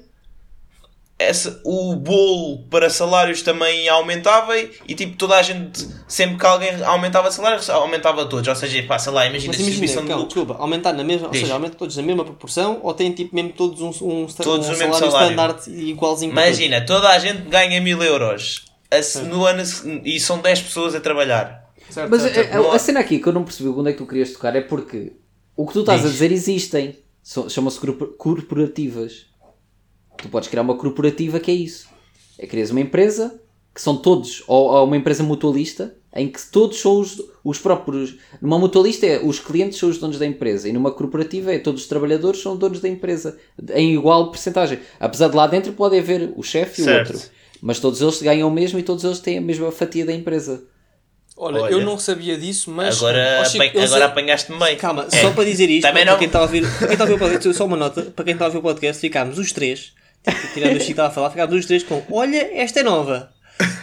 essa, o bolo para salários também aumentava e, tipo toda a gente, sempre que alguém aumentava salários, aumentava todos. Ou seja, pá, sei lá, imagina Mas a imagina, distribuição de calma, desculpa, aumentar na mesma, ou seja, aumentam todos na mesma proporção ou têm tipo mesmo todos um, um, Todos um o salário, salário. standard igualzinho todos? Imagina, toda a gente ganha mil euros a no ano e são 10 pessoas a trabalhar. Certo, Mas certo, a, certo. a- a cena aqui que eu não percebi onde é que tu querias tocar é porque o que tu estás a Diz. dizer existem. Chamam-se corpor- corporativas. Tu podes criar uma corporativa que é isso. É crias uma empresa que são todos, ou, ou uma empresa mutualista, em que todos são os, os próprios. Numa mutualista é os clientes são os donos da empresa e numa corporativa é todos os trabalhadores são donos da empresa em igual percentagem. Apesar de lá dentro pode haver o chefe e o outro. Mas todos eles ganham o mesmo e todos eles têm a mesma fatia da empresa. Olha, Olha. eu não sabia disso, mas. Agora, Chico, agora sei- apanhaste-me bem. Calma, É. só para dizer isto, Também para não. quem está a ouvir, para quem está a ouvir o podcast, só uma nota, para quem está a ouvir o podcast, ficámos os três, tirando o Chico estava a falar, ficámos os três com, olha, esta é nova.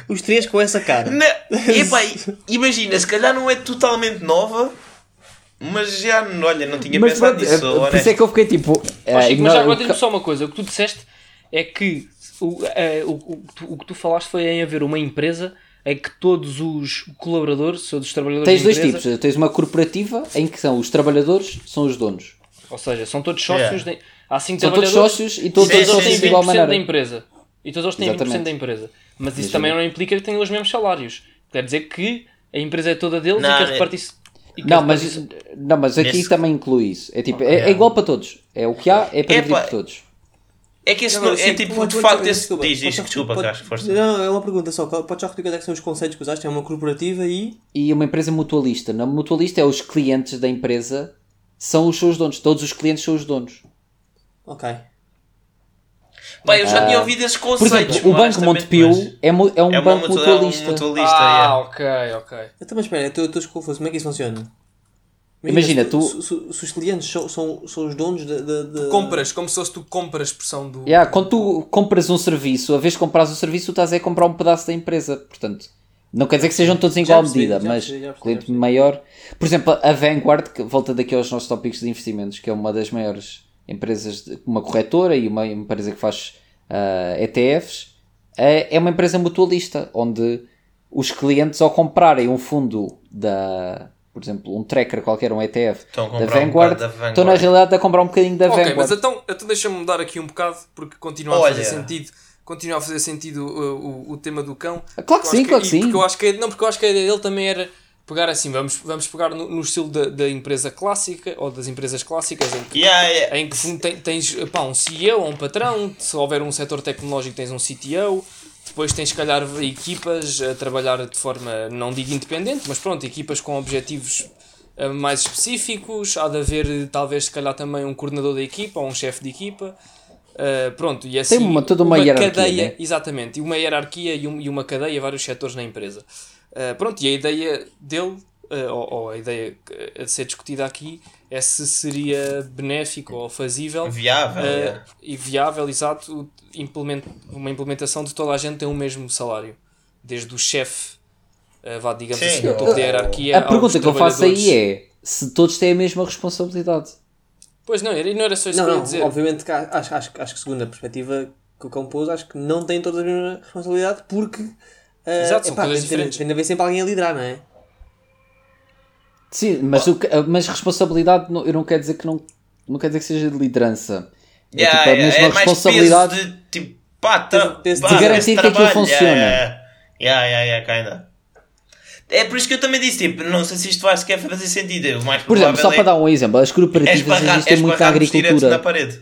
Os três com essa cara. Não, epá, imagina, se calhar não é totalmente nova, mas já, olha, não tinha Mas pensado nisso. é- por honesto. isso é que eu fiquei tipo. Chico, mas já agora diz-me ca- só uma coisa. O que tu disseste é que o, eh, o, o, que tu- o que tu falaste foi em haver uma empresa em que todos os colaboradores, todos os trabalhadores Tens dois empresa, tipos. Tens uma corporativa em que são os trabalhadores, são os donos. ou seja, são todos sócios, Yeah. de, há cinco São todos sócios e todos todos eles têm sim. 20% de igual da maneira. empresa. E todos eles têm 20% Exatamente. da empresa. Mas isso Imagina. também não implica que tenham os mesmos salários. Quer dizer que a empresa é toda deles Não, e que a é- repartição. e que Não a mas, não, mas aqui Nesse- também inclui isso. É, tipo, é, Ok. é igual para todos. É o que há, é para dividir por todos. É que esse não, é tipo, pode- de pode- facto, esse. desculpa, Diz, diz, pode- desculpa, pode- Casco, força. Não, é uma pergunta só. Pode já repetir quais é que são os conceitos que usaste? É uma corporativa e. E uma empresa mutualista. Na mutualista é os clientes da empresa são os seus donos. Todos os clientes são os donos. Ok. Pá, eu já tinha Ah, ouvido esses Por conceitos. exemplo, o Banco Montepio mas é, mu- é um é banco mutua- é um mutualista. mutualista. Ah, é. ok, ok. Então, mas espera, eu estou confuso. Como é que isso funciona? Imagina, se, tu- Se, se- se os clientes são, são, são os donos de. de, de- Compras, como se fosse tu compras a expressão do. Yeah, quando tu compras um serviço, a vez de compras o serviço, tu estás a comprar um pedaço da empresa. Portanto, não quer dizer que sejam todos em igual percebi, medida, mas percebi, cliente maior. Por exemplo, a Vanguard, que volta daqui aos nossos tópicos de investimentos, que é uma das maiores empresas, de- uma corretora e uma empresa que faz ah, ETFs, é, é uma empresa mutualista, onde os clientes, ao comprarem um fundo da. Por exemplo, um tracker qualquer, um ETF Estão a da um Vanguard, bocado da Vanguard. estão na realidade a comprar um bocadinho da ok, Vanguard. mas então, então deixa-me mudar aqui um bocado porque continua a Olha. fazer sentido. Continua a fazer sentido uh, o, o, tema do cão. Claro que sim, acho claro que sim. Porque eu acho que, a- não, porque eu acho que a ideia dele também era pegar assim, vamos, vamos pegar no, no estilo da, da empresa clássica ou das empresas clássicas em que Yeah, yeah. em que tem- tens pá, um CEO ou um patrão, se houver um setor tecnológico tens um CTO, depois tens se calhar equipas a trabalhar de forma, não digo independente, mas pronto, equipas com objetivos eh, mais específicos, há de haver talvez se calhar também um coordenador da equipa ou um chefe de equipa. Eh, pronto, e assim uma- toda uma hierarquia, cadeia, né? exatamente, e uma hierarquia e, um- e uma cadeia, vários setores na empresa. Uh, pronto, e a ideia dele, uh, ou, ou a ideia a ser discutida aqui, é se seria benéfico ou fazível Viável. uh, yeah. e viável, exato, implement, uma implementação de toda a gente ter o mesmo salário, desde o chefe, uh, vá, digamos Sim, assim, o topo da hierarquia. A pergunta que eu faço aí é se todos têm a mesma responsabilidade. Pois não, não era só isso Não, que eu ia não, dizer. obviamente que acho, acho, acho que segundo a perspectiva que o cão pôs, acho que não tem toda a mesma responsabilidade porque Exato, são epá, coisas tem, de diferentes. tem de haver sempre alguém a liderar, não é? Sim, mas, o que- mas responsabilidade não- eu não quero dizer que não, não quer dizer que seja de liderança. É, Yeah, tipo, a mesma é mais responsabilidade. peso de tipo, pá, tra- Peso- peso de pá, garantir esse que aquilo trabalho, funciona. Yeah, yeah, yeah, yeah, kinda. É por isso que eu também disse, tipo, não sei se isto vai sequer fazer sentido. O mais Por exemplo, só para é, dar um exemplo, as é cooperativas esbarrar, é existem muito na direto na agricultura. parede.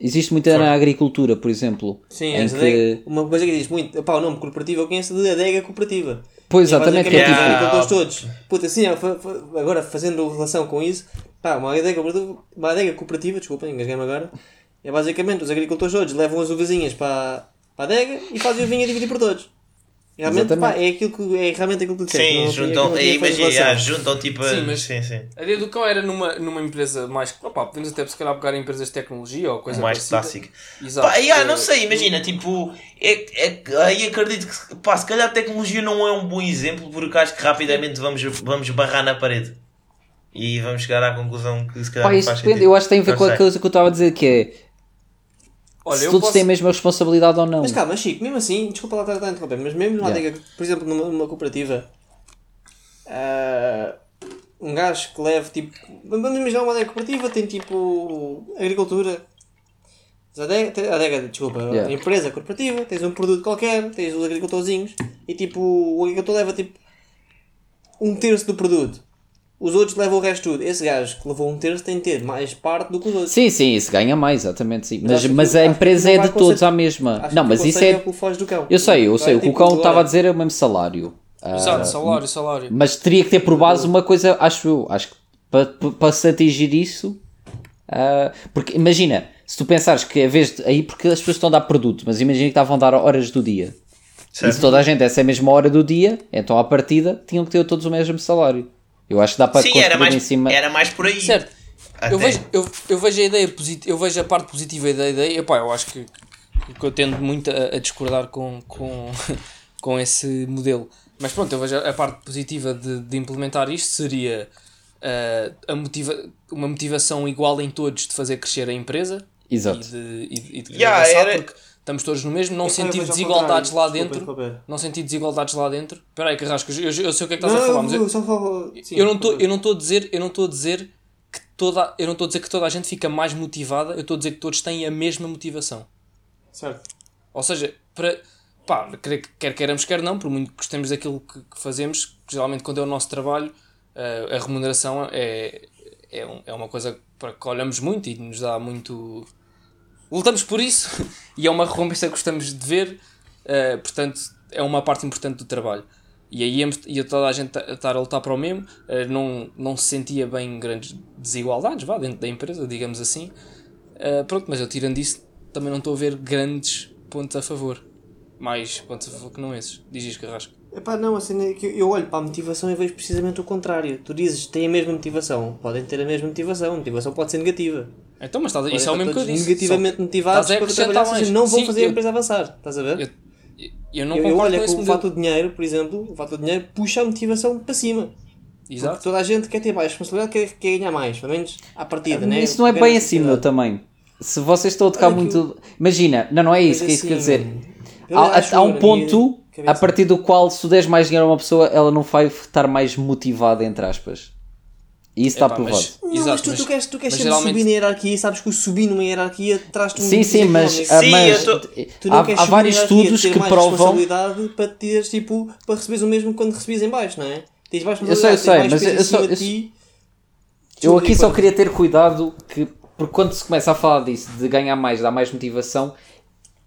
Existe muito na agricultura, por exemplo. Sim, em as que... uma coisa que diz muito, pá, o nome corporativo eu conheço de adega cooperativa. Pois, exatamente, que é tipo- os agricultores todos. Puta, assim, agora fazendo relação com isso, pá, uma adega cooperativa, uma adega cooperativa desculpem, engasguei-me agora, é basicamente os agricultores todos levam as uvazinhas para, para a adega e fazem o vinho a dividir por todos. Realmente, pá, é, aquilo que, é realmente aquilo que tu disseste. Sim, juntam, feito imagina, yeah, juntam tipo. Sim, mas- sim, sim. A ideia do cão era numa, numa empresa mais. Opá, podemos até se calhar pegar em empresas de tecnologia ou coisa mais clássico. Exato. Pá, yeah, Eh, não sei, imagina, tipo, é, é, aí acredito que, pá, se calhar a tecnologia não é um bom exemplo porque acho que rapidamente vamos, vamos barrar na parede. E vamos chegar à conclusão que se calhar Pá, não isso faz depende, sentido. eu acho que tem a ver Não com a sei. coisa que eu estava a dizer, que é Olha, se todos posso... têm a mesma responsabilidade ou não. Mas calma, Chico, mesmo assim, desculpa lá estar a interromper, mas mesmo numa Yeah. adega, por exemplo, numa, numa cooperativa, ah, um gajo que leve tipo. Vamos imaginar uma adega cooperativa, tem tipo. agricultura. Adega, adega, desculpa, Yeah. empresa corporativa, tens um produto qualquer, tens os agricultorzinhos e tipo, o agricultor leva tipo um terço do produto. Os outros levam o resto tudo. Esse gajo que levou um terço tem de ter mais parte do que os outros. Sim, sim, isso ganha mais, exatamente, sim. Mas, que- mas a empresa é de todos à mesma. Acho Não, que mas isso é. o que foge do cão. Eu sei, eu sei. O que o cão estava a dizer é o mesmo salário. Exato, salário, salário. Mas teria que ter por base uma coisa, acho eu, acho que para, para se atingir isso, ah, porque imagina, se tu pensares que a vez de, aí porque as pessoas estão a dar produto, mas imagina que estavam a dar horas do dia. E Certo. se toda a gente essa é a mesma hora do dia, então à partida tinham que ter todos o mesmo salário. Eu acho que dá para Sim, construir era mais, em cima. era mais por aí. Certo. Até. Eu vejo, eu, eu vejo a ideia positiva, eu vejo a parte positiva da ideia, epá, eu acho que, que eu tendo muito a, a discordar com, com, (laughs) com esse modelo. Mas pronto, eu vejo a, a parte positiva de, de implementar isto seria ah, a motiva uma motivação igual em todos de fazer crescer a empresa Exato. e de, e, e de Yeah, avançar, era- porque estamos todos no mesmo, não vejo ao desigualdades lá dentro. Desculpa. Não sentir desigualdades lá dentro. Espera aí, Carrasco, eu, eu sei o que é que estás Não, a falar, mas eu, eu falo. sim, eu não estou eu não estou a dizer eu não estou a dizer que toda eu não estou a dizer que toda a gente fica mais motivada eu estou a dizer que todos têm a mesma motivação Certo. ou seja para pá, quer, queiramos quer não por muito que gostemos daquilo que, que fazemos geralmente quando é o nosso trabalho eh, a remuneração é, é, um- é uma coisa para que olhamos muito e nos dá muito lutamos por isso (laughs) e é uma recompensa que gostamos de ver eh, portanto é uma parte importante do trabalho. E aí ia toda a gente ta- estar a lutar para o mesmo eh, não, não se sentia bem grandes desigualdades vá, dentro da empresa, digamos assim. Eh, pronto, mas eu tirando isso também não estou a ver grandes pontos a favor. Mais pontos a favor que não esses. Diz Carrasco. Epá, não, a cena que eu- olho para a motivação e vejo precisamente o contrário. Tu dizes têm a mesma motivação, podem ter a mesma motivação, a motivação pode ser negativa. Então, mas estás, a- isso é o mesmo que eu disse Negativamente Só motivados estás a para trabalhar, ou mais. seja, não vão Sim, fazer a eu- empresa avançar. Estás a ver? eu, eu não Eu, eu concordo olho com o modelo fator dinheiro, por exemplo, o fator dinheiro puxa a motivação para cima. Porque exato toda a gente quer ter mais responsabilidade, quer, quer ganhar mais, pelo menos à partida, né? Isso não é bem assim, meu, também. Se vocês estão a tocar Olha que muito. Imagina, não, não é isso, que é isso que quer assim, dizer. eu Há, há um ponto a partir do qual, se tu deres mais dinheiro a uma pessoa, ela não vai estar mais motivada, entre aspas. E isso está provado. mas- Não, Exato, mas tu, mas- tu queres, tu queres mas sempre geralmente- subir na hierarquia e sabes que o subir numa hierarquia traz-te um Sim, sim, mas, Sim, mas tô- Tu não há, queres há vários estudos ter que mais provam. responsabilidade para teres, tipo, para receberes o mesmo quando recebes em baixo, não é? Tens mais Eu sei, eu sei, mas eu só- eu- ti. Eu aqui só queria ter cuidado que, porque quando se começa a falar disso, de ganhar mais, dar mais motivação,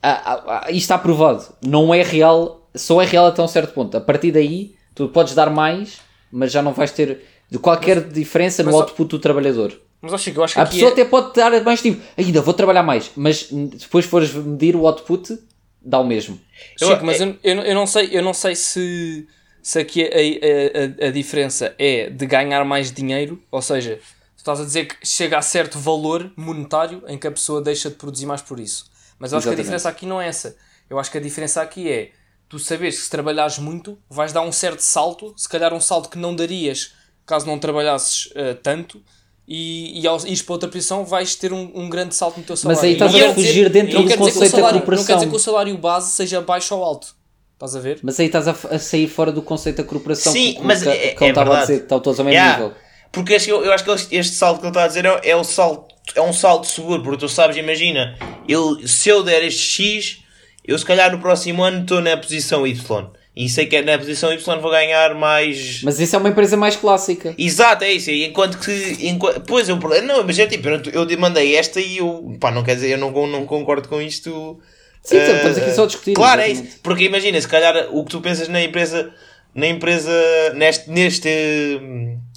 ah, ah, ah, isto está provado. Não é real, só é real até um certo ponto. A partir daí, tu podes dar mais, mas já não vais ter de qualquer diferença no mas- output do trabalhador. mas acho que eu acho que A pessoa é- até pode dar mais tipo, ainda vou trabalhar mais, mas depois fores medir o output, dá o mesmo. Chico, Eu- mas eu, eu, não- eu não sei, eu não sei se, se aqui a, a, a, a diferença é de ganhar mais dinheiro, ou seja, tu estás a dizer que chega a certo valor monetário em que a pessoa deixa de produzir mais por isso. Mas eu acho que a diferença aqui não é essa. Eu acho que a diferença aqui é tu saberes que se trabalhares muito vais dar um certo salto, se calhar um salto que não darias caso não trabalhasses eh, tanto, e, e ao ires para outra posição vais ter um, um grande salto no teu salário. aí estás a fugir dizer- dentro do conceito da salário- Não quer corporação. dizer que o salário base seja baixo ou alto. Estás a ver? Mas aí estás a, a sair fora do conceito da corporação Sim, que, mas que, é- que ele é estava a verdade. dizer, que estão todos ao mesmo Yeah. nível. Porque este- eu, eu acho que este- salto que ele está a dizer é, é o salto, é um salto seguro, porque tu sabes, imagina, eu, se eu der este X, eu se calhar no próximo ano estou na posição Y. E sei que é na posição Y vou ganhar mais. Mas isso é uma empresa mais clássica. Exato, é isso. Enquanto que. Enquanto, pois eu. Não, mas é tipo, eu, eu demandei esta e eu. Pá, não quer dizer, eu não, não concordo com isto. Sim, eh, estamos aqui só a discutir. Claro, é exatamente. isso. Porque imagina, se calhar o que tu pensas na empresa. Na empresa. Neste. neste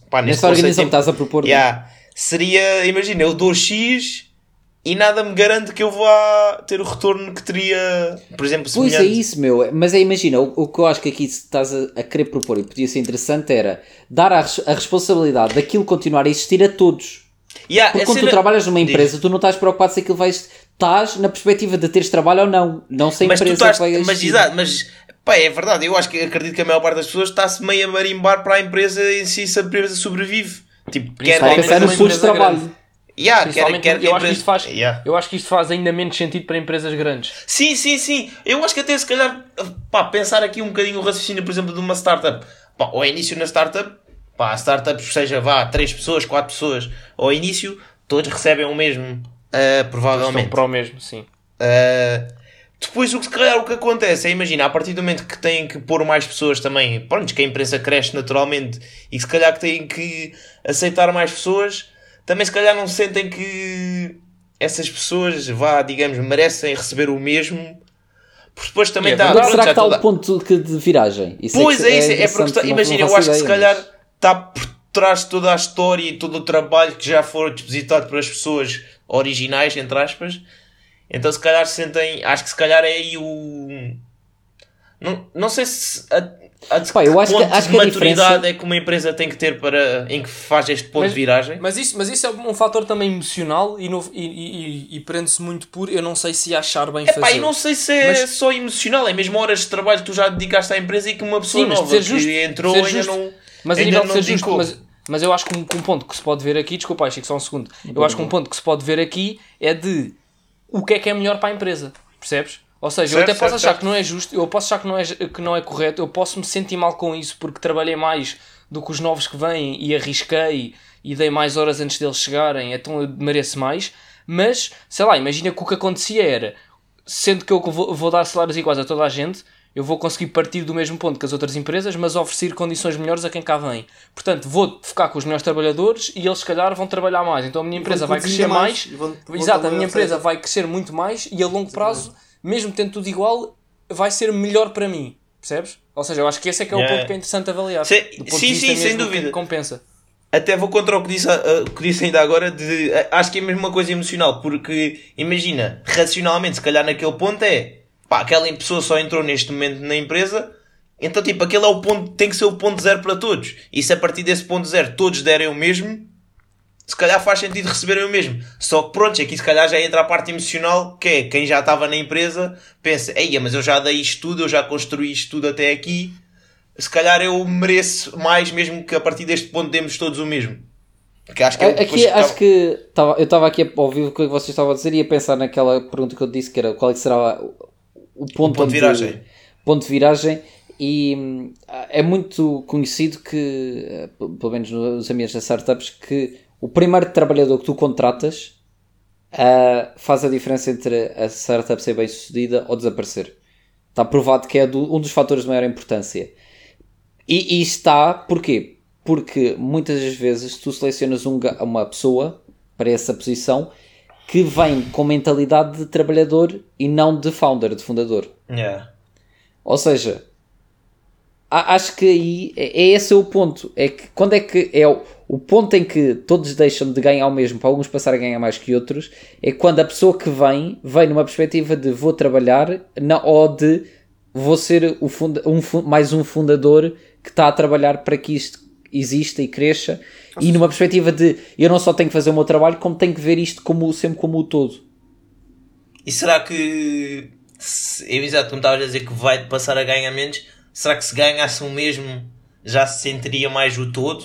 pá, neste Nessa organização que estás a propor. Yeah. Seria, imagina, eu dou X e nada me garante que eu vá ter o retorno que teria, por exemplo, Pois é semelhante. isso, meu. Mas é, imagina, o, o que eu acho que aqui estás a, a querer propor e podia ser interessante era dar a, a responsabilidade daquilo continuar a existir a todos. Yeah, Porque quando cena- tu trabalhas numa Diz. empresa, tu não estás preocupado se aquilo vai. Estás na perspectiva de teres trabalho ou não. Não se a mas tu empresa estás, que vai mas exato, mas pá, é verdade, eu acho que acredito que a maior parte das pessoas está-se meio a marimbar para a empresa em si se a empresa sobrevive. Tipo, quer Está a pensar empresa, no empresa trabalho. grande. Yeah, quer, Principalmente, quer eu, acho que isto faz, Yeah. eu acho que isto faz ainda menos sentido para empresas grandes. Sim, sim, sim. Eu acho que até se calhar, pá, pensar aqui um bocadinho o raciocínio, por exemplo, de uma startup. Pá, ao início na startup, pá, a startup seja, vá, 3 pessoas, 4 pessoas, ao início, todos recebem o mesmo, Estão provavelmente. para o mesmo, sim. Uh, depois o que se calhar o que acontece é, imagina, a partir do momento que têm que pôr mais pessoas também, pronto, que a imprensa cresce naturalmente e que se calhar que têm que aceitar mais pessoas, também se calhar não sentem que essas pessoas, vá, digamos, merecem receber o mesmo. Porque depois também é está. É pronto, será que está o ponto que- de viragem? Isso Pois que é, isso, é, porque está- não- imagina, eu acho que se calhar mas- está por trás de toda a história e todo o trabalho que já foi depositado pelas pessoas originais, entre aspas. Então se calhar sentem, acho que se calhar é aí o. Não, não sei se a, de Pá, eu acho que- acho que a maturidade diferença- é que uma empresa tem que ter para em que faz este ponto de viragem. Mas isso, mas isso é um fator também emocional e, no- e, e- e- prende-se muito por eu não sei se achar bem Epá, fazer. e não sei se é Mas- só emocional, é mesmo horas de trabalho que tu já dedicaste à empresa e que uma pessoa Sim, mas nova ser justo, que entrou ainda justo. não. Mas a ainda nível de não ser justo, dedicou. mas, mas eu acho que um, que um ponto que se pode ver aqui, desculpa, Chico, só um segundo. Eu acho que um ponto que se pode ver aqui é de o que é que é melhor para a empresa, percebes? Ou seja, eu Certo, até posso certo, achar certo. que não é justo, eu posso achar que não é, que não é correto, eu posso me sentir mal com isso porque trabalhei mais do que os novos que vêm e arrisquei e dei mais horas antes deles chegarem, então eu mereço mais. Mas, sei lá, imagina que o que acontecia era, sendo que eu vou, vou dar salários iguais a toda a gente, eu vou conseguir partir do mesmo ponto que as outras empresas, mas oferecer condições melhores a quem cá vem. Portanto, vou focar com os melhores trabalhadores e eles, se calhar, vão trabalhar mais. Então a minha empresa vai crescer mais. mais, vão- vão Exato, a minha empresa certo. vai crescer muito mais e a longo prazo, mesmo tendo tudo igual, vai ser melhor para mim. Percebes? Ou seja, eu acho que esse é que é o Yeah. ponto que é interessante avaliar. Ponto sim, sim, sem dúvida. Compensa. Até vou contra o que disse, uh, o que disse ainda agora, de, uh, acho que é mesmo uma coisa emocional, porque imagina, racionalmente, se calhar naquele ponto é, pá, aquela pessoa só entrou neste momento na empresa, então tipo, aquele é o ponto, tem que ser o ponto zero para todos. E se a partir desse ponto zero todos derem o mesmo, se calhar faz sentido receberem o mesmo. Só que pronto, aqui se calhar já entra a parte emocional, que é quem já estava na empresa, pensa, eia, mas eu já dei isto tudo, eu já construí isto tudo até aqui, se calhar eu mereço mais mesmo que a partir deste ponto demos todos o mesmo. Que acho que é que Aqui depois acho que tava, eu estava aqui a ouvir o que vocês estavam a dizer e a pensar naquela pergunta que eu disse que era qual é que será o, o ponto, ponto de viragem. ponto de viragem e hum, é muito conhecido que, eh, pelo menos nos ambientes das startups, que o primeiro trabalhador que tu contratas ah, faz a diferença entre a startup ser bem sucedida ou desaparecer. Está provado que é do- um dos fatores de maior importância. E, e está, porquê? Porque muitas das vezes tu selecionas um uma pessoa para essa posição que vem com mentalidade de trabalhador e não de founder, de fundador. Yeah. Ou seja, acho que aí é, é esse o ponto. É que quando é que é o, o ponto em que todos deixam de ganhar o mesmo para alguns passarem a ganhar mais que outros, é quando a pessoa que vem, vem numa perspectiva de vou trabalhar não, ou de vou ser o funda, um, mais um fundador que está a trabalhar para que isto exista e cresça e numa perspectiva de eu não só tenho que fazer o meu trabalho, como tenho que ver isto como, sempre como o todo. E será que, se, exato, como estavas a dizer que vai passar a ganhar menos, será que se ganhasse o mesmo já se sentiria mais o todo?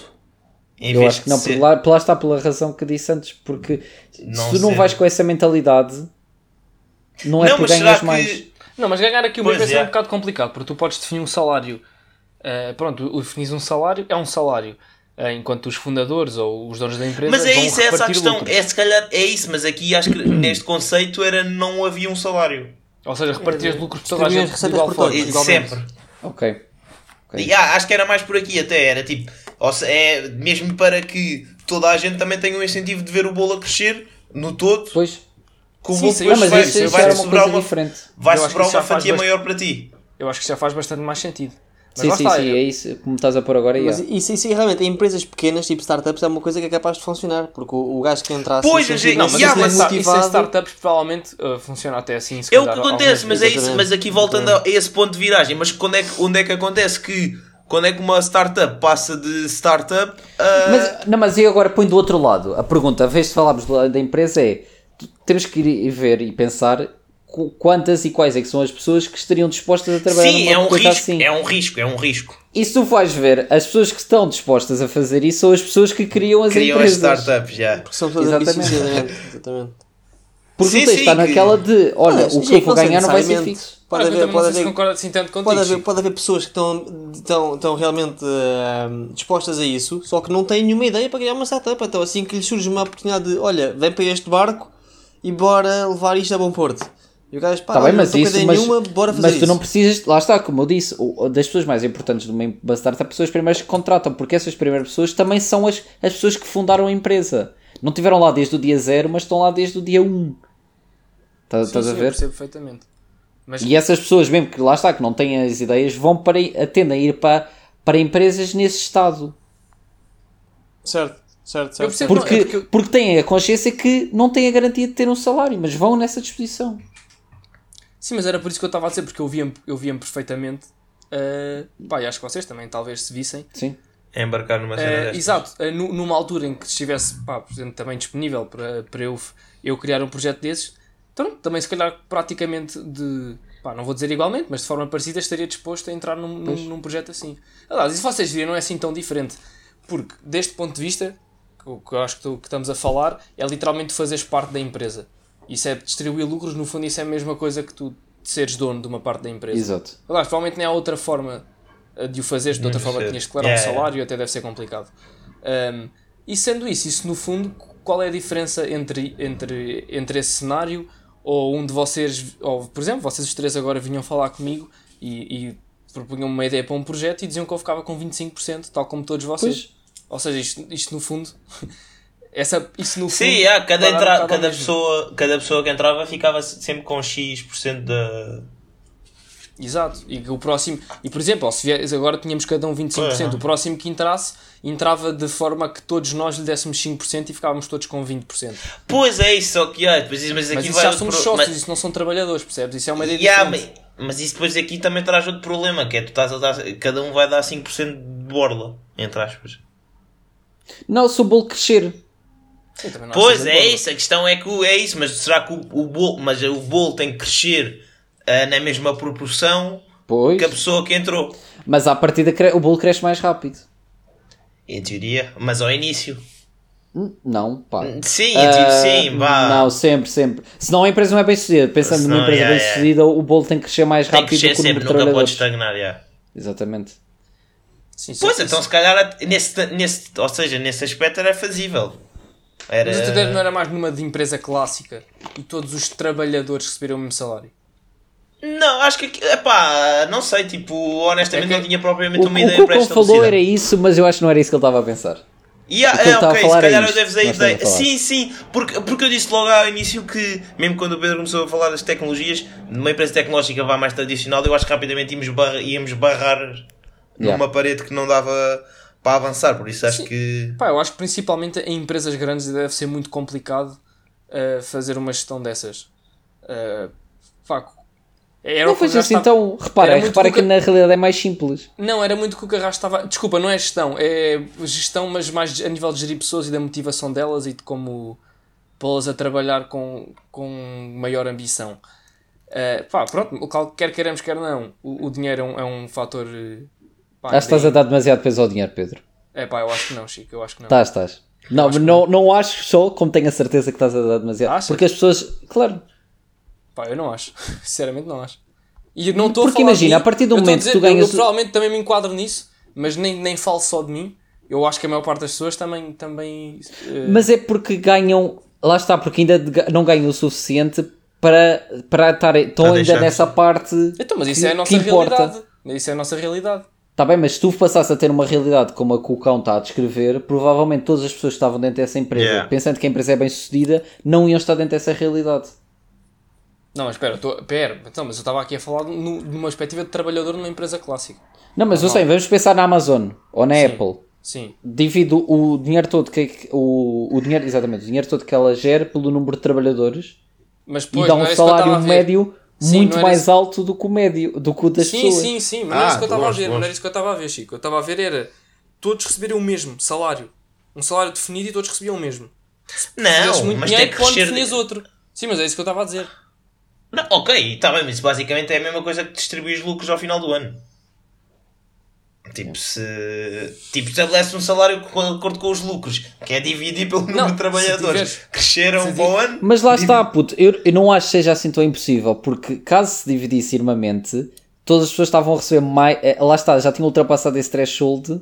Em Eu vez acho que não, ser- por lá, por lá está pela razão que disse antes, porque Não se tu não vais com essa mentalidade, não é Não, por ganhas que. mais. Não, mas ganhar aqui uma Pois empresa é. é um bocado complicado, porque tu podes definir um salário. eh, pronto, o definis um salário, é um salário. eh, enquanto os fundadores ou os donos da empresa Mas é vão isso, é essa a questão. lucros. É se calhar, é isso, mas aqui acho que (clears throat) neste conceito era não havia um salário. Ou seja, repartir os lucros por toda a gente receitas igual por forma. todos. Igualmente. sempre. Ok. Ok. E, ah, acho que era mais por aqui até, era tipo, ou se- é mesmo para que toda a gente também tenha um incentivo de ver o bolo a crescer no todo, Pois. que o Sim, bolo sim, depois vai, isso, isso vai uma sobrar uma, diferente. vai Eu sobrar uma fatia bastante- maior para ti. Eu acho que já faz bastante mais sentido. Mas Sim, sim, sim, é- é isso. Como estás a pôr agora, Mas é. isso, isso realmente, em empresas pequenas, tipo startups, é uma coisa que é capaz de funcionar. Porque o, o gajo que entra assim, Pois, é- Não, mas Yeah, isso, mas- sta- isso em motivado, startups provavelmente uh, funciona até assim. Se É o que acontece, mas é isso, mas aqui voltando a esse ponto de viragem, mas quando é que, onde é que acontece que quando é que uma startup passa de startup a Mas, não, mas e agora põe do outro lado. A pergunta, a vez de falarmos da, da empresa, é: temos que ir e ver e pensar quantas e quais é que são as pessoas que estariam dispostas a trabalhar Sim, numa é um coisa risco, assim. é um risco, é um risco. E se tu vais ver, as pessoas que estão dispostas a fazer isso são as pessoas que criam as Criam as empresas. startups já. Porque são pessoas Exatamente. exatamente. Porque Sim, tu tens de sim, estar que- naquela de: olha, o que eu vou ganhar não vai ser fixo. Pode haver, pode haver, concordo assim tanto contigo. pode haver, pode haver pessoas que estão, estão, estão realmente eh, dispostas a isso, só que não têm nenhuma ideia para criar uma startup. Então, assim que lhes surge uma oportunidade de: olha, vem para este barco e bora levar isto a bom porto. E o gajo, pá, Tá bem, não mas isso, ideia mas, nenhuma, bora fazer mas tu isso. não precisas, lá está, como eu disse, das pessoas mais importantes de uma, startup são as primeiras que contratam, porque essas primeiras pessoas também são as, as pessoas que fundaram a empresa. Não estiveram lá desde o dia zero, mas estão lá desde o dia 1. Tá- Sim, Estás sim, a eu ver? percebo perfeitamente. Mas E essas pessoas, mesmo que lá está, que não têm as ideias, vão para, tendem a ir para, para empresas nesse estado. Certo, certo, Eu certo. Porque, Não, é porque- porque têm a consciência que não têm a garantia de ter um salário, mas vão nessa disposição. Sim, mas era por isso que eu estava a dizer, porque eu via-me eu via perfeitamente. Uh, pá, e acho que vocês também talvez se vissem. Sim. É embarcar numa cena Uh, exato, uh, nu- numa altura em que estivesse, pá, por exemplo, também disponível para, para eu, eu criar um projeto desses, então também se calhar praticamente de. Pá, não vou dizer igualmente, mas de forma parecida estaria disposto a entrar num, num, num projeto assim. Aliás, e se vocês virem, não é assim tão diferente. Porque, deste ponto de vista, que o que eu acho que, tu- que estamos a falar, é literalmente fazeres parte da empresa. Isso é distribuir lucros, no fundo, isso é a mesma coisa que tu seres dono de uma parte da empresa. Exato. Aliás, provavelmente nem há outra forma uh, de o fazeres, de outra forma tinhas de declarar Yeah, um salário, até deve ser complicado. Um, e sendo isso, isso no fundo, qual é a diferença entre, entre, entre esse cenário ou um de vocês, ou por exemplo, vocês os três agora vinham falar comigo e, e propunham uma ideia para um projeto e diziam que eu ficava com 25%, tal como todos vocês. Pois. Ou seja, isto, isto no fundo, (laughs) essa, isso no fundo. Sim, yeah, cada, vai dar um entra, cada, mesmo. pessoa, cada pessoa que entrava ficava sempre com X% da. Exato, e que o próximo, e por exemplo, se vier, agora tínhamos cada um 25%, Uhum. o próximo que entrasse entrava de forma que todos nós lhe dessemos 5% e ficávamos todos com 20%. Pois é, isso, só que yeah, depois, mas Mas aqui isso vai já somos pro- sócios, mas- isso não são trabalhadores, percebes? Isso é uma ideia Yeah, mas, mas isso depois aqui também traz outro problema, que é tu estás a dar, cada um vai dar 5% de borla, entre aspas. Não, se o bolo crescer. Sim, Pois é isso, a questão é que é isso, mas será que o, o bolo, mas o bolo tem que crescer ah, na mesma proporção Pois. que a pessoa que entrou? Mas à partida o bolo cresce mais rápido. Em teoria, mas ao início. Hum, Não, pá. Sim, em teoria, Ah, sim, vá. Não, sempre, sempre. Senão a empresa não é bem sucedida. Pensando Senão, numa empresa yeah, bem sucedida, o bolo tem que crescer mais tem que rápido crescer do que o número sempre, nunca pode trabalhadores. estagnar, yeah. Exatamente. Sim, sim, Pois, sim, então sim. se calhar nesse, nesse, ou seja, nesse aspecto era fazível. Era... Mas até não era mais numa de empresa clássica e todos os trabalhadores receberam o mesmo salário. Não, acho que aqui- epá, não sei, tipo, honestamente É que- não tinha propriamente O, uma o ideia que o Cão pré-estabelecida. falou era isso, mas eu acho que não era isso que ele estava a pensar. Yeah, O que ele é, estava a ok, falar se é calhar isto eu devo que dizer falar. Sim, sim, porque, porque eu disse logo ao início que, mesmo quando o Pedro começou a falar das tecnologias, numa empresa tecnológica vá mais tradicional, eu acho que rapidamente íamos, barra, íamos barrar Yeah. numa parede que não dava para avançar, por isso acho Sim. que. Pá, eu acho que principalmente em empresas grandes deve ser muito complicado uh, fazer uma gestão dessas. Uh, pá, era Não o que foi assim, estava- então, repara, repara que que- na realidade é mais simples. Não, era muito o que o Carrasco estava. Desculpa, não é gestão, é gestão, mas mais a nível de gerir pessoas e da motivação delas e de como pô-las a trabalhar com, com maior ambição. Uh, pá, pronto, quer queremos, quer não, o, o dinheiro é um, é um fator. Uh, Pá, Acho que estás a dar demasiado peso ao dinheiro, Pedro. É pá, eu acho que não, Chico, eu acho que não. Estás, estás. Não, acho que não, não acho só, como tenho a certeza que estás a dar demasiado. Achas? Porque as pessoas, claro, Pá, eu não acho. (laughs) Sinceramente não acho. E eu não estou a Porque imagina, mim, a partir do momento que tu ganhas- Eu, eu provavelmente também me enquadro nisso, mas nem, nem falo só de mim. Eu acho que a maior parte das pessoas também... também eh, Mas é porque ganham, lá está, porque ainda não ganham o suficiente para, para estar, estão ainda deixar- nessa parte. Então, mas isso que- é a nossa que importa. realidade. Isso é a nossa realidade. Está bem, mas se tu passasse a ter uma realidade como a que o cão está a descrever, provavelmente todas as pessoas que estavam dentro dessa empresa, Yeah. pensando que a empresa é bem sucedida, não iam estar dentro dessa realidade. Não, mas espera, eu estou- espera, então, mas eu estava aqui a falar no- numa perspectiva de trabalhador numa empresa clássica. Não, mas eu sei, vamos pensar na Amazon ou na Sim. Apple. Sim. Divido o dinheiro todo que que- o, o dinheiro, exatamente, o dinheiro todo que ela gera pelo número de trabalhadores Mas e pois, dá não um estava salário médio Sim, muito mais isso. alto do que o médio, do que o das Sim, pessoas. sim, sim, mas não era Ah, isso que eu estava a ver, não era isso que eu estava a ver, Chico. Eu estava a ver era todos receberem o mesmo salário. Um salário definido e todos recebiam o mesmo. Não, muito mas tem dinheiro que quando crescer. definias outro. Sim, mas é isso que eu estava a dizer. Não, ok, está bem, mas isso basicamente é a mesma coisa que distribui os lucros ao final do ano. Tipo, se. Tipo, estabelece um salário de acordo com os lucros, que é dividir pelo número Não, de trabalhadores. tiveres- Cresceram para o ano. Mas lá está, puto, eu, eu não acho que seja assim tão impossível, porque caso se dividisse irmamente, todas as pessoas estavam a receber mais. eh, Lá está, já tinham ultrapassado esse threshold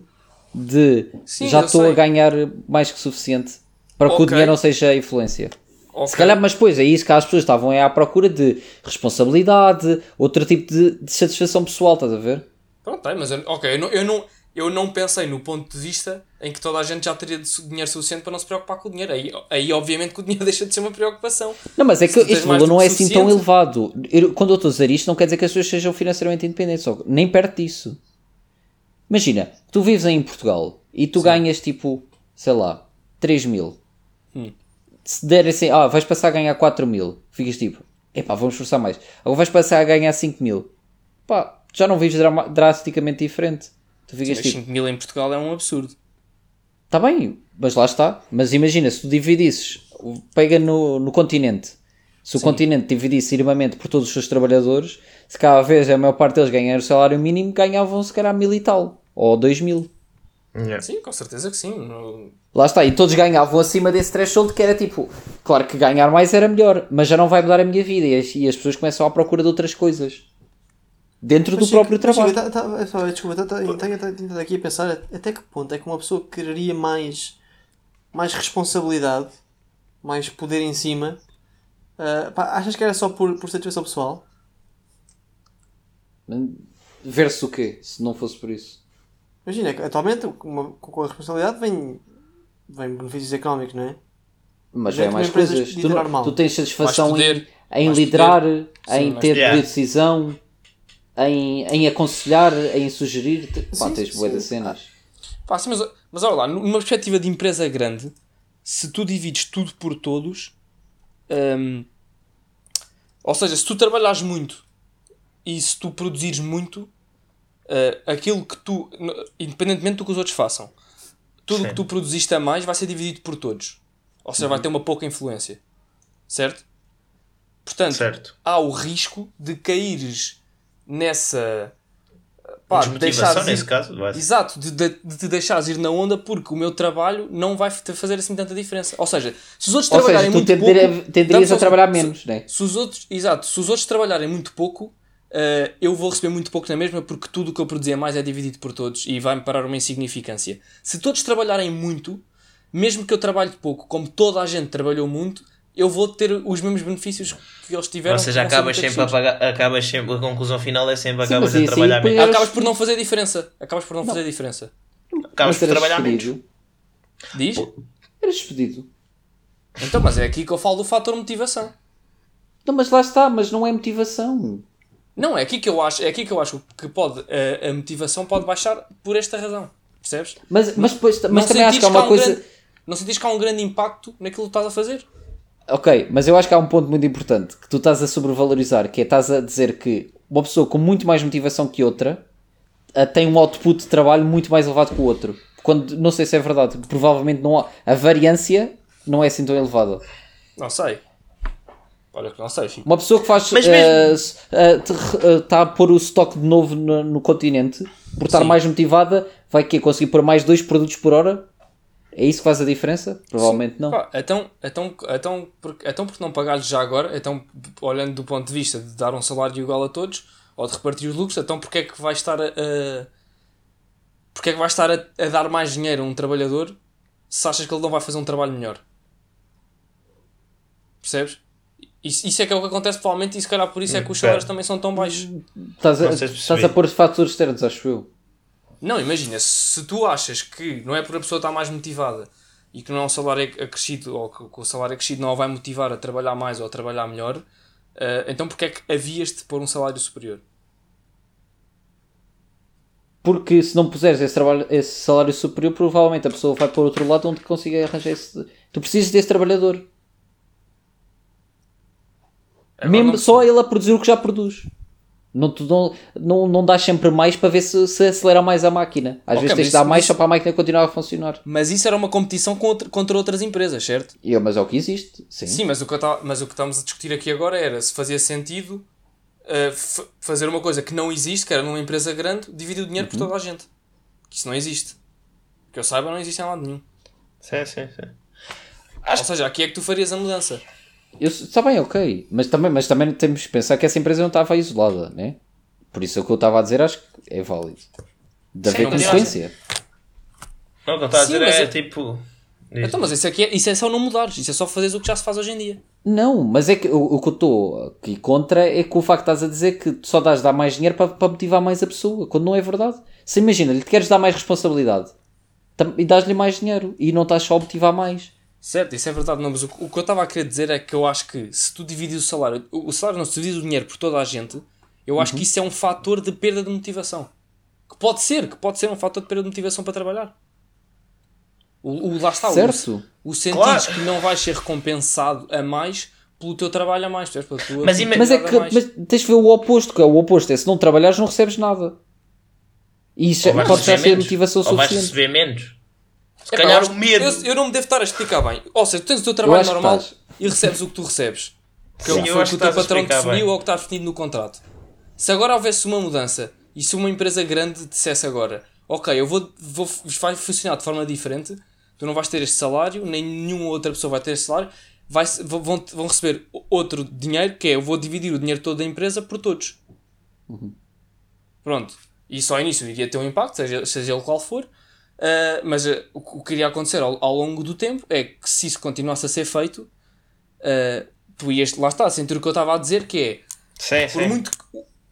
de Sim, já estou a sei. ganhar mais que suficiente para que o dinheiro não seja a influência. Ok. Se calhar, mas depois é isso que as pessoas estavam é à procura de responsabilidade, outro tipo de, de satisfação pessoal, estás a ver? Pronto, é, mas eu, ok, eu não, eu, não, eu não pensei no ponto de vista em que toda a gente já teria dinheiro suficiente para não se preocupar com o dinheiro. Aí, aí obviamente, que o dinheiro (laughs) deixa de ser uma preocupação. Não, mas é que este valor não é assim tão elevado. Eu- quando eu estou a dizer isto, não quer dizer que as pessoas sejam financeiramente independentes, só- nem perto disso. Imagina, tu vives em Portugal e tu ganhas tipo, sei lá, 3 mil. Hum. Se der assim, ah, vais passar a ganhar 4 mil, ficas tipo, epá, vamos esforçar mais. Agora vais passar a ganhar 5 mil, pá, já não vives drama- drasticamente diferente. Tu ficas Mas tipo, 5 mil em Portugal é um absurdo. Está bem, mas lá está. Mas imagina, se tu dividisses, o- pega no, no continente, se o continente dividisse irmamente por todos os seus trabalhadores, se cada vez a maior parte deles ganhar o salário mínimo, ganhavam se calhar mil e tal, ou dois mil. Yeah. Sim, com certeza que sim. Lá está, e todos ganhavam acima desse threshold que era tipo, claro que ganhar mais era melhor, mas já não vai mudar a minha vida e as, e as pessoas começam à procura de outras coisas. Dentro do próprio trabalho. Tá- tá- é só, desculpa, tá- tá- tentado aqui a pensar até que ponto é que uma pessoa quereria mais, mais responsabilidade, mais poder em cima. Ah, pá, achas que era só por, por satisfação pessoal? Ver-se o quê, se não fosse por isso? Imagina, atualmente com, uma- com a responsabilidade vem, vem benefícios económicos, não é? Mas é mais coisas. Tu, tu tens satisfação em, em liderar, poder. em Sim, ter Yeah. de decisão, em, em aconselhar, em sugerir. Te- Pá, Sim, tens boas cenas. Pá, sim, mas, mas olha lá, numa perspectiva de empresa grande, se tu divides tudo por todos, hum, ou seja, se tu trabalhares muito e se tu produzires muito, eh, aquilo que tu, independentemente do que os outros façam, tudo Sim. que tu produziste a mais vai ser dividido por todos. Ou seja, vai ter uma pouca influência. Certo? Portanto, Certo. há o risco de caíres nessa. Pá, de Desmotivação deixares ir- nesse caso. vai. Exato, de, de, de te deixares ir na onda porque o meu trabalho não vai te fazer assim tanta diferença. Ou seja, se os outros Ou seja, trabalharem tu muito pouco. tenderias a trabalhar menos, né? Se os outros, exato, se os outros trabalharem muito pouco, eh, eu vou receber muito pouco na mesma porque tudo o que eu produzia mais é dividido por todos e vai-me parar uma insignificância. Se todos trabalharem muito, mesmo que eu trabalhe pouco, como toda a gente trabalhou muito, eu vou ter os mesmos benefícios que eles tiveram. Ou seja, que acabas sempre a pagar, acabas sempre, a conclusão final é sempre Sim, acabas mas a isso aí trabalhar menos. Acabas por não fazer diferença. Acabas por não, fazer diferença. Acabas por trabalhar menos. despedido. Diz? Eras despedido. Então, mas é aqui que eu falo do fator motivação. Não, mas lá está, mas não é motivação. Não, é aqui que eu acho, é aqui que eu acho que pode, a, a motivação pode baixar por esta razão. Percebes? Mas, mas, depois, mas Não também acho que há uma um coisa. grande- não sentires que há um grande impacto naquilo que estás a fazer? Ok, mas eu acho que há um ponto muito importante que tu estás a sobrevalorizar, que é estás a dizer que uma pessoa com muito mais motivação que outra tem um output de trabalho muito mais elevado que o outro. Quando não sei se é verdade, provavelmente não há. A variância não é assim tão elevada. Não sei. Olha que não sei. Uma pessoa que faz está a pôr o estoque de novo no, no continente por estar Sim. mais motivada, vai que conseguir pôr mais dois produtos por hora? É isso que faz a diferença? Provavelmente não. Pá, então, então, então, porque, então porque não pagar-lhes já agora? Então, olhando do ponto de vista de dar um salário igual a todos, ou de repartir os lucros, então porque é que vai estar a... a porque é que vai estar a, a dar mais dinheiro a um trabalhador se achas que ele não vai fazer um trabalho melhor? Percebes? Isso, isso é que é o que acontece provavelmente e se calhar por isso é que os salários também são tão baixos. Estás a, Não estás a pôr fatores externos, acho eu. Não, imagina, se tu achas que não é por a pessoa estar mais motivada e que não é um salário acrescido ou que, o salário acrescido não a vai motivar a trabalhar mais ou a trabalhar melhor, eh, então porque é que havias de pôr um salário superior? Porque se não puseres esse, trabalho, esse salário superior, provavelmente a pessoa vai para outro lado onde consiga arranjar esse. Tu precisas desse trabalhador. Agora Mesmo só ele a produzir o que já produz. Não, tu não, não, não dás sempre mais para ver se, se acelera mais a máquina. Às Ok, vezes tens mas de dar mais isso- só para a máquina continuar a funcionar. Mas isso era uma competição contra, contra outras empresas, certo? E eu, mas é o que existe. Sim. Sim, mas o, que eu tá- mas o que estamos a discutir aqui agora era se fazia sentido fa- fazer uma coisa que não existe, que era numa empresa grande, dividir o dinheiro por toda a gente. Que isso não existe. Que eu saiba, não existe em lado nenhum. Sim, sim, sim. Ou seja, aqui é que tu farias a mudança. Eu, está bem, ok. Mas também, mas também temos que pensar que essa empresa não estava isolada, né? Por isso o que eu estava a dizer acho que é válido. De haver consequência. Não, o que eu estava a dizer mas é é- tipo. Então, mas isso, aqui é, isso é só não mudares. Isso é só fazeres o que já se faz hoje em dia. Não, mas é que o, o que eu estou aqui contra é que o facto de estás a dizer que tu só dás dar mais dinheiro para, para motivar mais a pessoa, quando não é verdade. Se imagina, lhe queres dar mais responsabilidade e dás-lhe mais dinheiro e não estás só a motivar mais. Certo, isso é verdade. Não, mas o, o que eu estava a querer dizer é que eu acho que se tu divides o salário, o, o salário não, se divides o dinheiro por toda a gente, eu acho que isso é um fator de perda de motivação. Que pode ser, que pode ser um fator de perda de motivação para trabalhar. O, o- lá está, o- Certo. O, sentires Claro. que não vais ser recompensado a mais pelo teu trabalho a mais? Pela tua Mas Mas é que a mas tens de ver o oposto, que é o oposto, é se não trabalhares não recebes nada. E isso Ou vais pode já ser menos, motivação Ou vais suficiente. receber menos. Se Epá, calhar eu o medo. Eu, eu não me devo estar a explicar bem. Ou seja, tu tens o teu trabalho normal e recebes o que tu recebes. Que é o que foi o que que o teu patrão definiu bem. ou o que está definido no contrato. Se agora houvesse uma mudança e se uma empresa grande dissesse agora, ok, eu vou, vou vai funcionar de forma diferente, tu não vais ter este salário, nem nenhuma outra pessoa vai ter este salário, vai, vão, vão receber outro dinheiro, que é eu vvou dividir o dinheiro todo da empresa por todos. Pronto. Isso ao início iria ter um impacto, seja, seja ele qual for, Uh, mas uh, o, que- iria acontecer ao, ao longo do tempo é que se isso continuasse a ser feito, uh, tu ias, lá está, sentir o que eu estava a dizer, que é Sim, por sim. muito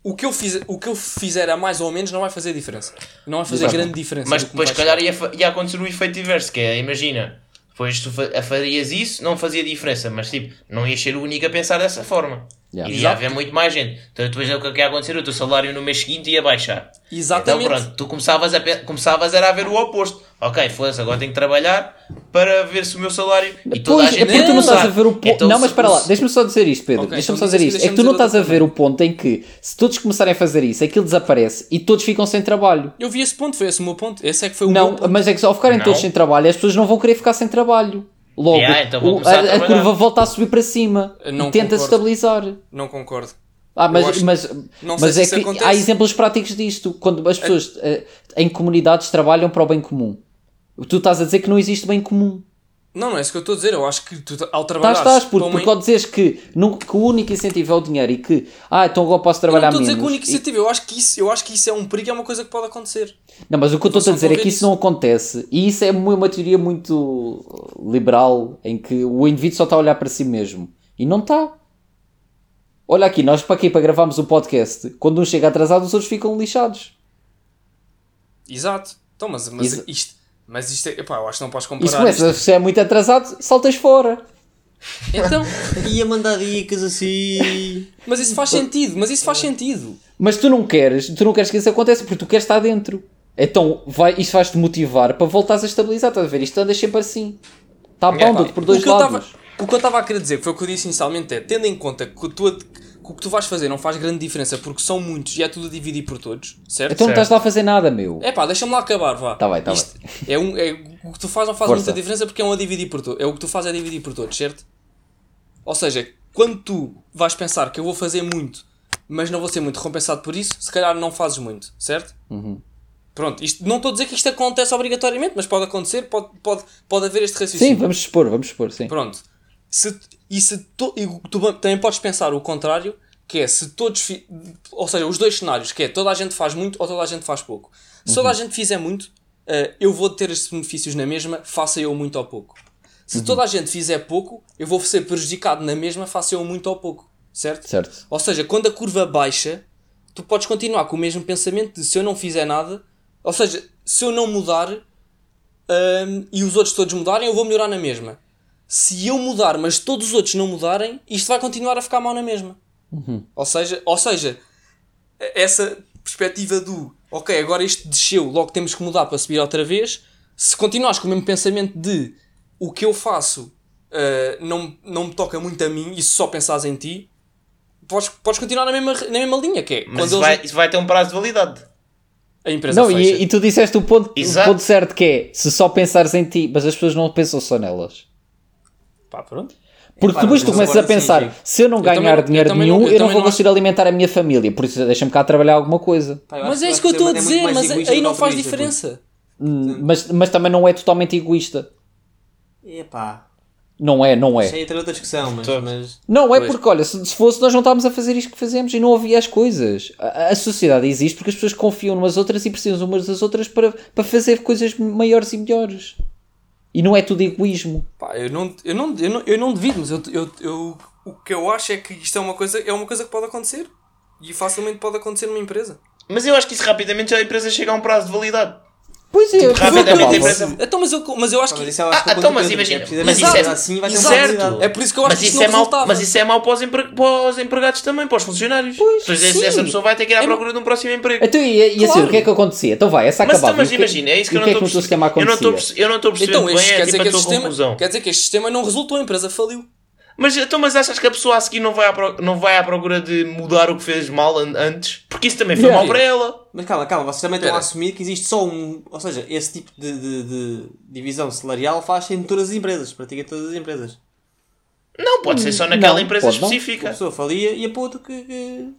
o- que, eu fiz, o que eu fizer a mais ou menos não vai fazer diferença. Não vai fazer Exato. grande diferença. Mas depois, se calhar, ia, ia acontecer o efeito inverso, que é, imagina, depois tu fa- farias isso, não fazia diferença, mas tipo, não ias ser o único a pensar dessa forma. Yeah. Iria Exato. haver muito mais gente. Então depois é o que ia acontecer, o teu salário no mês seguinte ia baixar. Exatamente. Então pronto, tu começavas, a, começavas era a ver o oposto. Ok, foda-se, agora tenho que trabalhar para ver se o meu salário... E toda Pois, a gente é porque tu não estás a ver o ponto. Então, não, mas espera lá, deixa-me só dizer isto, Pedro. Ok, deixa-me então só dizer diz- isto. É que tu não estás a ver o ponto em que se todos começarem a fazer isso, aquilo desaparece e todos ficam sem trabalho. Eu vi esse ponto, foi esse o meu ponto. Esse é que foi o Não, meu ponto. mas é que ao ficarem Não. todos sem trabalho, as pessoas não vão querer ficar sem trabalho. Logo, Yeah, então o- a a, curva volta a subir para cima Não e tenta concordo. estabilizar. Não concordo. Ah, mas, mas, mas é que acontece. há exemplos práticos disto. Quando as pessoas eh, em comunidades trabalham para o bem comum. Tu estás a dizer que não existe bem comum. Não, não é isso que eu estou a dizer. Eu acho que tu, ao Estás, trabalhar. estás, porque, porque ao dizeres que, que o único incentivo é o dinheiro e que, ah, então agora posso Eu não trabalhar estou a dizer menos. que o único E- incentivo. Eu acho que isso, eu acho que isso é um perigo, é uma coisa que pode acontecer. Não, mas o que eu estou a dizer é que isso não acontece e isso é uma, uma teoria muito liberal em que o indivíduo só está a olhar para si mesmo e não está. Olha aqui, nós para aqui para gravarmos o podcast, quando um chega atrasado, os outros ficam lixados. Exato. Então, mas, mas Exa- isto. Mas isto é. Epá, eu acho que não podes E se comparar. começa, isto. se é muito atrasado, saltas fora. Então. (laughs) Ia mandar dicas assim. Mas isso faz sentido. Mas isso faz sentido. Mas tu não queres, tu não queres que isso aconteça porque tu queres estar dentro. Então vai, isso vais-te motivar para voltares a estabilizar. Estás a ver? Isto andas sempre assim. Está bounded por dois o lados. tava- o que eu estava a querer dizer, que foi o que eu disse inicialmente, é tendo em conta que, tu, o que tu vais fazer não faz grande diferença porque são muitos e é tudo a dividir por todos, certo? Então não estás lá a fazer nada, meu. É pá, deixa-me lá acabar, vá. Tá bem, tá Isto É um, é, o que tu fazes não faz Força. muita diferença porque é um a dividir por todos. É o que tu fazes é dividir por todos, certo? Ou seja, quando tu vais pensar que eu vou fazer muito, mas não vou ser muito recompensado por isso, se calhar não fazes muito, certo? Uhum. Pronto, isto, não estou a dizer que isto acontece obrigatoriamente, mas pode acontecer, pode, pode, pode haver este raciocínio. Sim, vamos expor, vamos expor, sim. Pronto. Se, e se to, e tu também podes pensar o contrário, que é se todos. Ou seja, os dois cenários, que é toda a gente faz muito ou toda a gente faz pouco. Se toda a gente fizer muito, eh, eu vou ter estes benefícios na mesma, faça eu muito ou pouco. Se toda a gente fizer pouco, eu vou ser prejudicado na mesma, faça eu muito ou pouco. Certo? Certo. Ou seja, quando a curva baixa, tu podes continuar com o mesmo pensamento de se eu não fizer nada, ou seja, se eu não mudar hum, e os outros todos mudarem, eu vou melhorar na mesma. Se eu mudar, mas todos os outros não mudarem, isto vai continuar a ficar mal na mesma. Ou seja, ou seja, essa perspectiva do ok, agora isto desceu, logo temos que mudar para subir outra vez. Se continuares com o mesmo pensamento de o que eu faço uh, não, não me toca muito a mim e se só pensares em ti, podes, podes continuar na mesma, na mesma linha, que é Mas isso eles- vai, isso vai ter um prazo de validade. a empresa Não, fecha. e, e tu disseste o ponto, o Exato. ponto certo que é se só pensares em ti, mas as pessoas não pensam só nelas. Pá, pronto. Porque depois tu começas a pensar, se eu não Eu também ganhar dinheiro nenhum, não- eu eu não vou conseguir alimentar a minha família, por isso deixa-me cá trabalhar alguma coisa. Mas é isso que eu estou a é dizer, mas aí não faz diferença. Hum, Mas, mas também não é totalmente egoísta. Epá, Não é, não isso é. aí entra outra discussão, mas, mas Não é Pois. porque, olha, se, se fosse nós não estávamos a fazer isto que fazemos e não havia as coisas. A, a sociedade existe porque as pessoas confiam umas outras e precisam umas das outras para, para fazer coisas maiores e melhores. E não é tudo egoísmo. Pá, eu não, eu não, eu não, eu não devido, mas eu, eu, eu- o que eu acho é que isto é uma coisa, é uma coisa que pode acontecer. E facilmente pode acontecer numa empresa. Mas eu acho que isso rapidamente já a empresa chega a um prazo de validade. Pois é, eu rapidamente a empresa- Então, mas eu, mas eu acho Mas que. isso acho que Ah, é então, mas Pedro, imagina, que é mas isso é- assim vai ter uma certo. É por isso que eu acho Mas que isso, não é mau, resultava. mas isso é mau para os, empre- para os empregados também, para os funcionários. Pois, sim. essa pessoa vai ter que ir à É- procura de um próximo emprego. Então, e, e assim, Claro. o que é que acontecia? Então vai, essa Mas, acabava. então, mas o que- imagina, é isso que eu o não que é que estou a perceber. Eu não estou a perceber Então, bem, quer, é dizer tipo que este sistema, conclusão. quer dizer que este sistema não resultou, a empresa faliu. Mas, então, mas achas que a pessoa a seguir não vai, à pro- não vai à procura de mudar o que fez mal an- antes? Porque isso também foi Yeah. mal para ela. Mas calma, calma, vocês também estão Espera. a assumir que existe só um. Ou seja, esse tipo de, de- de divisão salarial faz em todas as empresas, pratica todas as empresas. Não, pode ser só naquela Não, empresa pode não. A específica. pessoa falia e a para outro que. que...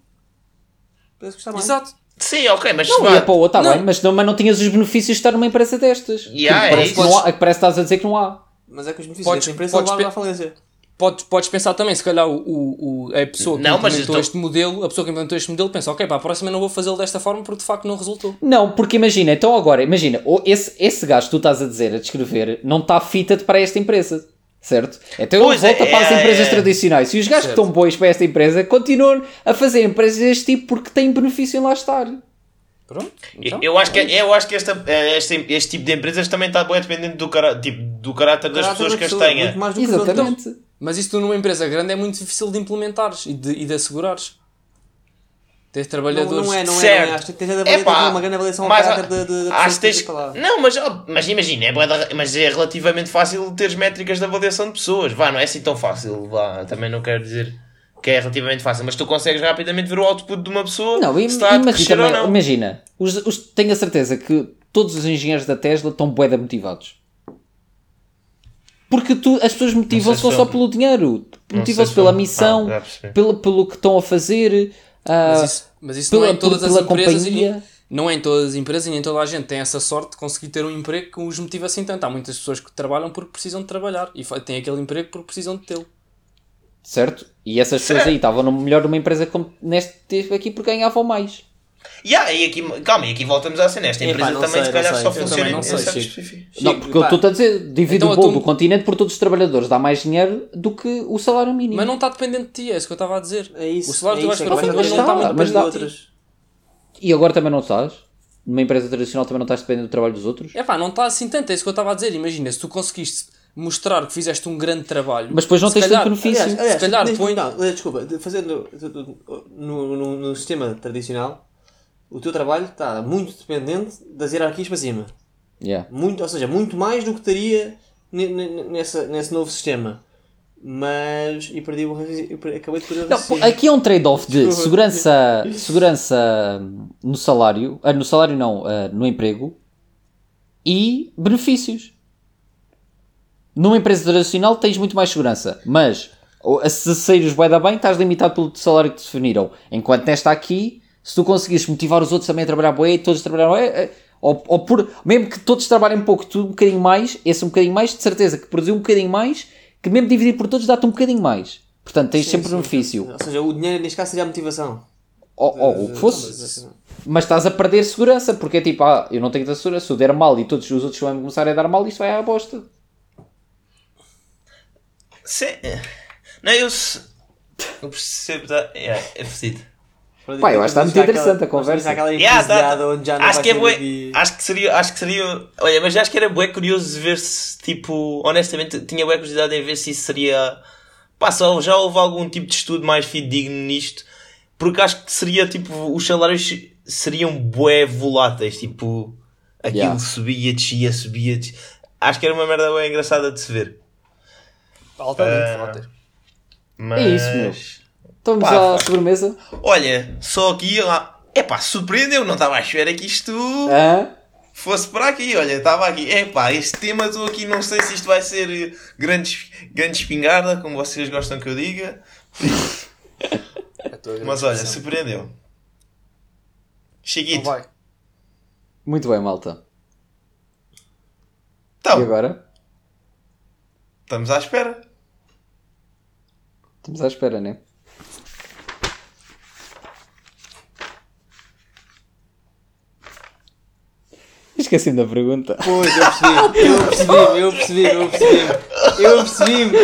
Parece que está mais. Exato. Sim, ok, mas Não, se ia para o outro, está Não. bem, mas não, mas não tinhas os benefícios de estar numa empresa destas. Yeah, Que é parece, isso. que não há, que parece que estás a dizer que não há. Mas é que os benefícios Podes- dessa empresa levaram à falência. Podes, podes pensar também, se calhar o, o, o- a pessoa que Não, mas implementou eu tô- este modelo, a pessoa que implementou este modelo pensa, ok, para a próxima não vou fazê-lo desta forma porque de facto não resultou. Não, porque imagina, então agora, imagina, o- esse, esse gajo que tu estás a dizer, a descrever, não está fitted para esta empresa. Certo? Então ele Pois é, volta para as é, empresas é. tradicionais. E os gajos que Certo. estão bons para esta empresa continuam a fazer empresas deste tipo porque têm benefício em lá estar. Pronto. Então, Eu acho que, eu acho que esta, este, este tipo de empresas também está bem dependente do, cara, tipo, do caráter das Caráter pessoas da que as pessoa, tenha. Muito mais do que os outros. Exatamente. Mas isso numa empresa grande é muito difícil de implementares e de, e de assegurares. Ter Não, trabalhadores. não é, não é, Certo. não é. Acho que tens de avaliar Epá, uma grande avaliação ao mas caráter há- da, da, da acho que tens- que lá. Não, mas, mas imagina, é, mas é relativamente fácil teres métricas de avaliação de pessoas. Vá, não é assim tão fácil. Vá, também não quero dizer que é relativamente fácil, mas tu consegues rapidamente ver o output de uma pessoa Não, e, se está a ou não. imagina, os, os- tenho a certeza que todos os engenheiros da Tesla estão bué motivados. Porque tu, as pessoas motivam-se não só são. pelo dinheiro, motivam-se se pela são. missão, Ah, pelo, pelo que estão a fazer, ah, Mas isso, mas isso pela- não é em todas pela as empresas. companhia. E, não é em todas as empresas e nem toda a gente tem essa sorte de conseguir ter um emprego que os motiva assim tanto. Há muitas pessoas que trabalham porque precisam de trabalhar e têm aquele emprego porque precisam de tê-lo. certo? E essas pessoas aí estavam no melhor de uma empresa como neste aqui porque ganhavam mais. Yeah, e aqui, calma, e aqui voltamos à cena. Esta empresa também, sei, se calhar, só funciona em não sei, certos específicos. não, porque eu estou a dizer, divide Então, o bolo tô- do continente por todos os trabalhadores, dá mais dinheiro do que o salário mínimo. Mas não está dependente de ti, é isso que eu estava a dizer. É isso. O salário é que tu vais isso, é para mas não está mas dependendo dá. de outras. E agora também não estás? Numa empresa tradicional também não estás dependendo do trabalho dos outros? É pá, não está assim tanto, é isso que eu estava a dizer. Imagina, se tu conseguiste mostrar que fizeste um grande trabalho. Mas depois não tens calhar- tanto benefício. Aliás, aliás, Se calhar põe- não, desculpa, de- fazendo no, no, no sistema tradicional, o teu trabalho está muito dependente das hierarquias para cima. Yeah. Muito, ou seja, muito mais do que ne- nessa, nesse novo sistema. Mas. E perdi o acabei de perder o Não, aqui é um trade-off de segurança, (laughs) segurança no salário, ah, no salário não, ah, no emprego e benefícios. Numa empresa tradicional tens muito mais segurança, mas se saíres bué da bem estás limitado pelo salário que te definiram. Enquanto nesta aqui, se tu conseguires motivar os outros também a trabalhar bué, todos a trabalhar bué, eh, Ou, ou por, mesmo que todos trabalhem pouco, tu um bocadinho mais, esse um bocadinho mais, de certeza que produzir um bocadinho mais, que mesmo dividir por todos dá-te um bocadinho mais. Portanto, tens sempre benefício. Ou seja, o dinheiro neste caso seria a motivação. Ou, ou o que fosse. Mas estás a perder segurança, porque é tipo, ah, eu não tenho da segurança, se eu der mal e todos os outros vão começar a dar mal, isto vai à bosta. Se... Não, eu, eu percebo. da- É, é fedido. Pá, eu acho que está muito interessante a conversa. Aquela Yeah, tá- onde já não acho que é bué, aqui- acho que seria, acho que seria, olha, mas acho que era bué curioso ver se, tipo, honestamente, tinha bué curiosidade em ver se isso seria, pá, só já houve algum tipo de estudo mais fidedigno nisto, porque acho que seria, tipo, os salários seriam bué voláteis, tipo, aquilo Yeah. subia, descia, subia, descia. acho que era uma merda bué engraçada de se ver. Altamente volátil. Mas, É isso, meu. Estamos Pá, à sobremesa. olha, só aqui, epá, surpreendeu, não estava à espera que isto... Hã? fosse para aqui, olha, estava aqui. Epá, este tema estou aqui, não sei se isto vai ser eh, grande, grande espingarda, como vocês gostam que eu diga. (laughs) Mas olha, surpreendeu. Chiquito. vai. Muito bem, malta. Então, E agora? estamos à espera. Estamos à espera, né? Esqueci-me da pergunta. Pois, eu percebi, eu percebi, eu percebi, eu percebi, eu percebi.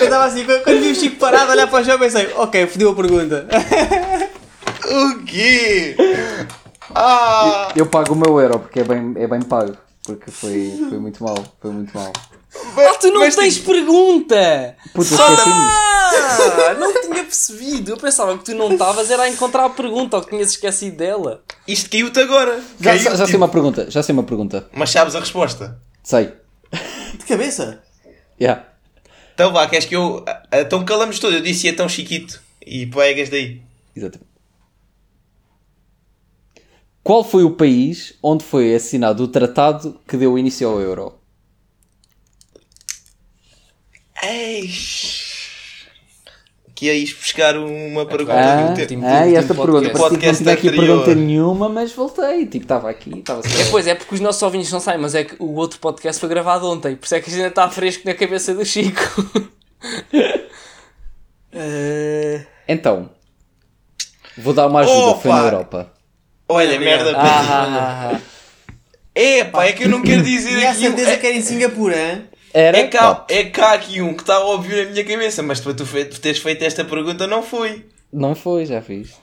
Eu estava assim, quando vi o Chico parado a olhar para o chão, pensei, ok, fodeu a pergunta. O quê? Ah! Eu pago o meu euro porque é bem, é bem pago. Porque foi, foi muito mal. Foi muito mal. Ah, tu não Mas, tens tipo, pergunta! Puta. Ah, não tinha percebido. Eu pensava que tu não estavas era a encontrar a pergunta ou que tinhas esquecido dela. Isto caiu-te agora. Já, Caiu, já, já sei tipo, uma pergunta. Já sei uma pergunta. Mas sabes a resposta. Sei. De cabeça? Yeah. Então vá, queres que eu. ah, Então calamos todo. Eu disse é tão chiquito. E pegas daí. Exatamente. Qual foi o país onde foi assinado o tratado que deu início ao euro? Eish. Que ias buscar uma pergunta Ah, do tempo. Ah, e esta pergunta. podcast. Parecia que não Podcast tinha aqui anterior. pergunta nenhuma, mas voltei. Tipo, estava aqui. Estava É, pois, é porque os nossos ouvintes não sabem, mas é que o outro podcast foi gravado ontem, por isso é que a gente ainda está fresco na cabeça do Chico. (laughs) Eh, Então, vou dar uma ajuda. Foi na Opa! Europa. Olha, merda. Ah, ah, ah. É pá, é que eu não quero dizer Tinha a aqui. um- certeza é, que era em Singapura, hein? Era? é, cá, é cá aqui um que está óbvio na minha cabeça, mas para tu teres feito esta pergunta não foi. não foi, já fiz.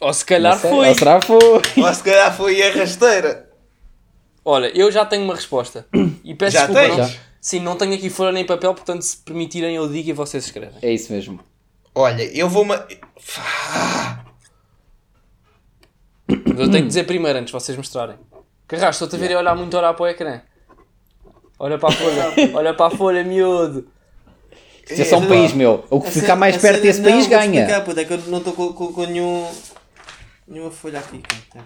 Ou se calhar sei. foi. Ou será foi? Ou se calhar foi a rasteira. Olha, eu já tenho uma resposta. (coughs) E peço Já desculpa. tens? Já. sim, não tenho aqui folha nem papel, portanto, se permitirem, eu digo e vocês escrevem. É isso mesmo. Olha, eu vou. Ma... Mas eu tenho que dizer primeiro antes de vocês mostrarem. Carrasco, estou-te a ver e a olhar muito a olhar para o ecrã. Olha para a folha, olha para a folha, miúdo. Isto é só um país, meu. O que ficar mais perto desse país ganha. Explicar, puta, é que eu não estou com, com, com nenhum, nenhuma folha aqui. Tá.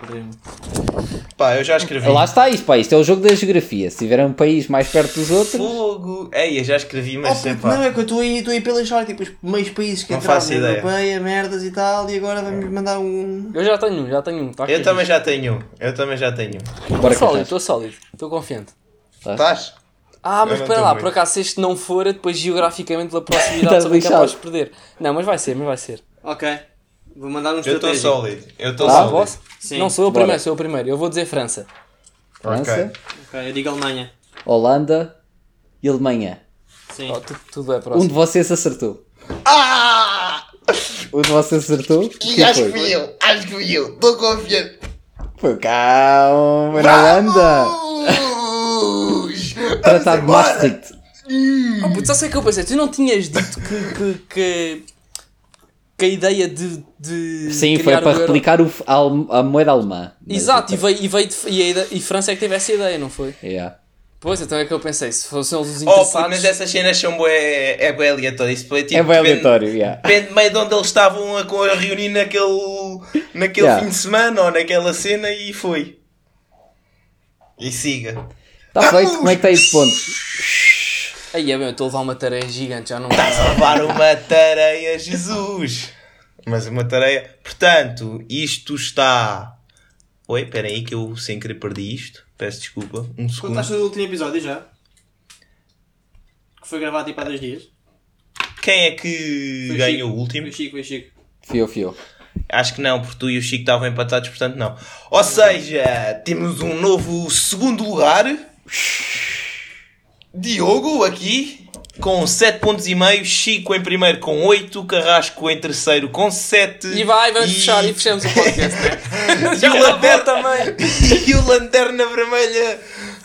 Pá, eu já escrevi. Lá está isto, pá. Isto é o jogo da geografia. Se tiver um país mais perto dos outros. Fogo. Ei, eu já escrevi, Oh, mas puto, epá. não, é que eu estou aí, estou aí pela história, tipo, os meios países que Não entraram na. Europeia, merdas e tal, e agora vamos mandar um... Eu já tenho um, já tenho um. Tá Eu também já tenho. um. Eu também já tenho. um. Estou sólido, estou sólido, estou confiante. Estás? Ah, mas espera lá, muito. por acaso, se este não for, depois geograficamente pela proximidade também capaz de perder. Não, mas vai ser, mas vai ser. Ok, vou mandar um Eu estou estratégico. sólido. Eu estou Ah, Ah, sólido. Não, sou eu o primeiro, sou eu o primeiro. Eu vou dizer França. França, Ok. Ok, eu digo Alemanha. Holanda e Alemanha. Sim. Oh, tu- tudo é Um de próximo. vocês acertou. Ah! Um de vocês acertou. E acho que fui eu. Acho que fui eu. Estou confiante. Foi na Holanda. Tratado de embora. Maastricht. Oh, puto, só sei que eu pensei, tu não tinhas dito que, que, que, que a ideia de, de Sim, foi para replicar o, a, a moeda alemã. Exato, e veio, e, veio de, e, a e França é que teve essa ideia, não foi? Yeah. Pois, então é que eu pensei, se fossem eles os Oh, puto, interessados... mas essas cenas são bué, é bem aleatório. Isso foi, tipo, É depende- aleatório, yeah. Depende meio de onde eles estavam a, a reunir naquele, naquele Yeah. fim de semana ou naquela cena e foi. E siga. Está feito, como é que está esse ponto? Aí é bem, eu estou a levar uma tarefa gigante, já não... Estás a levar uma tareia, Jesus! Mas uma tareia. Portanto, isto está Oi, espera aí que eu sem querer perdi isto. Peço desculpa. Um segundo. Contaste o último episódio já? Que foi gravado tipo há dois dias? Quem é que Foi ganhou Chico. o último? Foi Chico, foi Chico. Fio, fio. Acho que não, porque tu e o Chico estavam empatados, portanto não. Ou seja, temos um novo segundo lugar. Diogo aqui com 7 pontos e meio, Chico em primeiro com 8, Carrasco em terceiro com 7. E vai, vamos fechar e fechamos o podcast, né? (laughs) E o Lanterna- também. (laughs) e o Lanterna Vermelha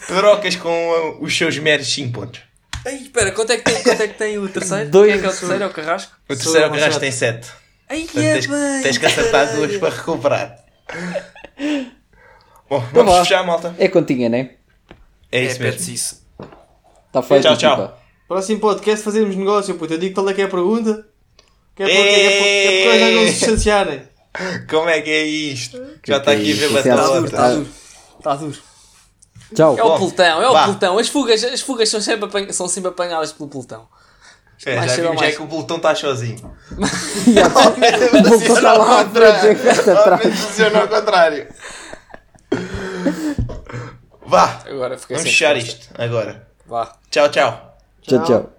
Pedrocas com uh, os seus meros 5 pontos. Ei, espera, quanto é que tem, quanto é que tem o terceiro? Dois. Quem é que é o terceiro? É o Carrasco? O terceiro é o Carrasco tem 7. Ai, Portanto, é tens, bem. tens que acertar duas para recuperar. (laughs) Bom, Então vamos fechar, malta. É continha, né? É É, isso mesmo. pede-se isso. Está feito. Tchau, tchau. equipa. Próximo podcast fazemos negócio, puto. Eu digo qual é que é a pergunta. Que é para que é para- que é não se distanciarem. Como é que é isto? Já está é aqui a ver é Está batata. duro, está duro. Está duro. Tchau. É o pelotão, é o vá. pelotão. As fugas, as fugas são sempre, apanha- são sempre apanhadas pelo pelotão. É, Mais já vimos mais. que o pelotão está sozinho. (laughs) (laughs) O está lá é que ao contrário. (laughs) Vá, Agora fiquei vamos fechar isto agora. Vá. Tchau, tchau. Tchau, tchau.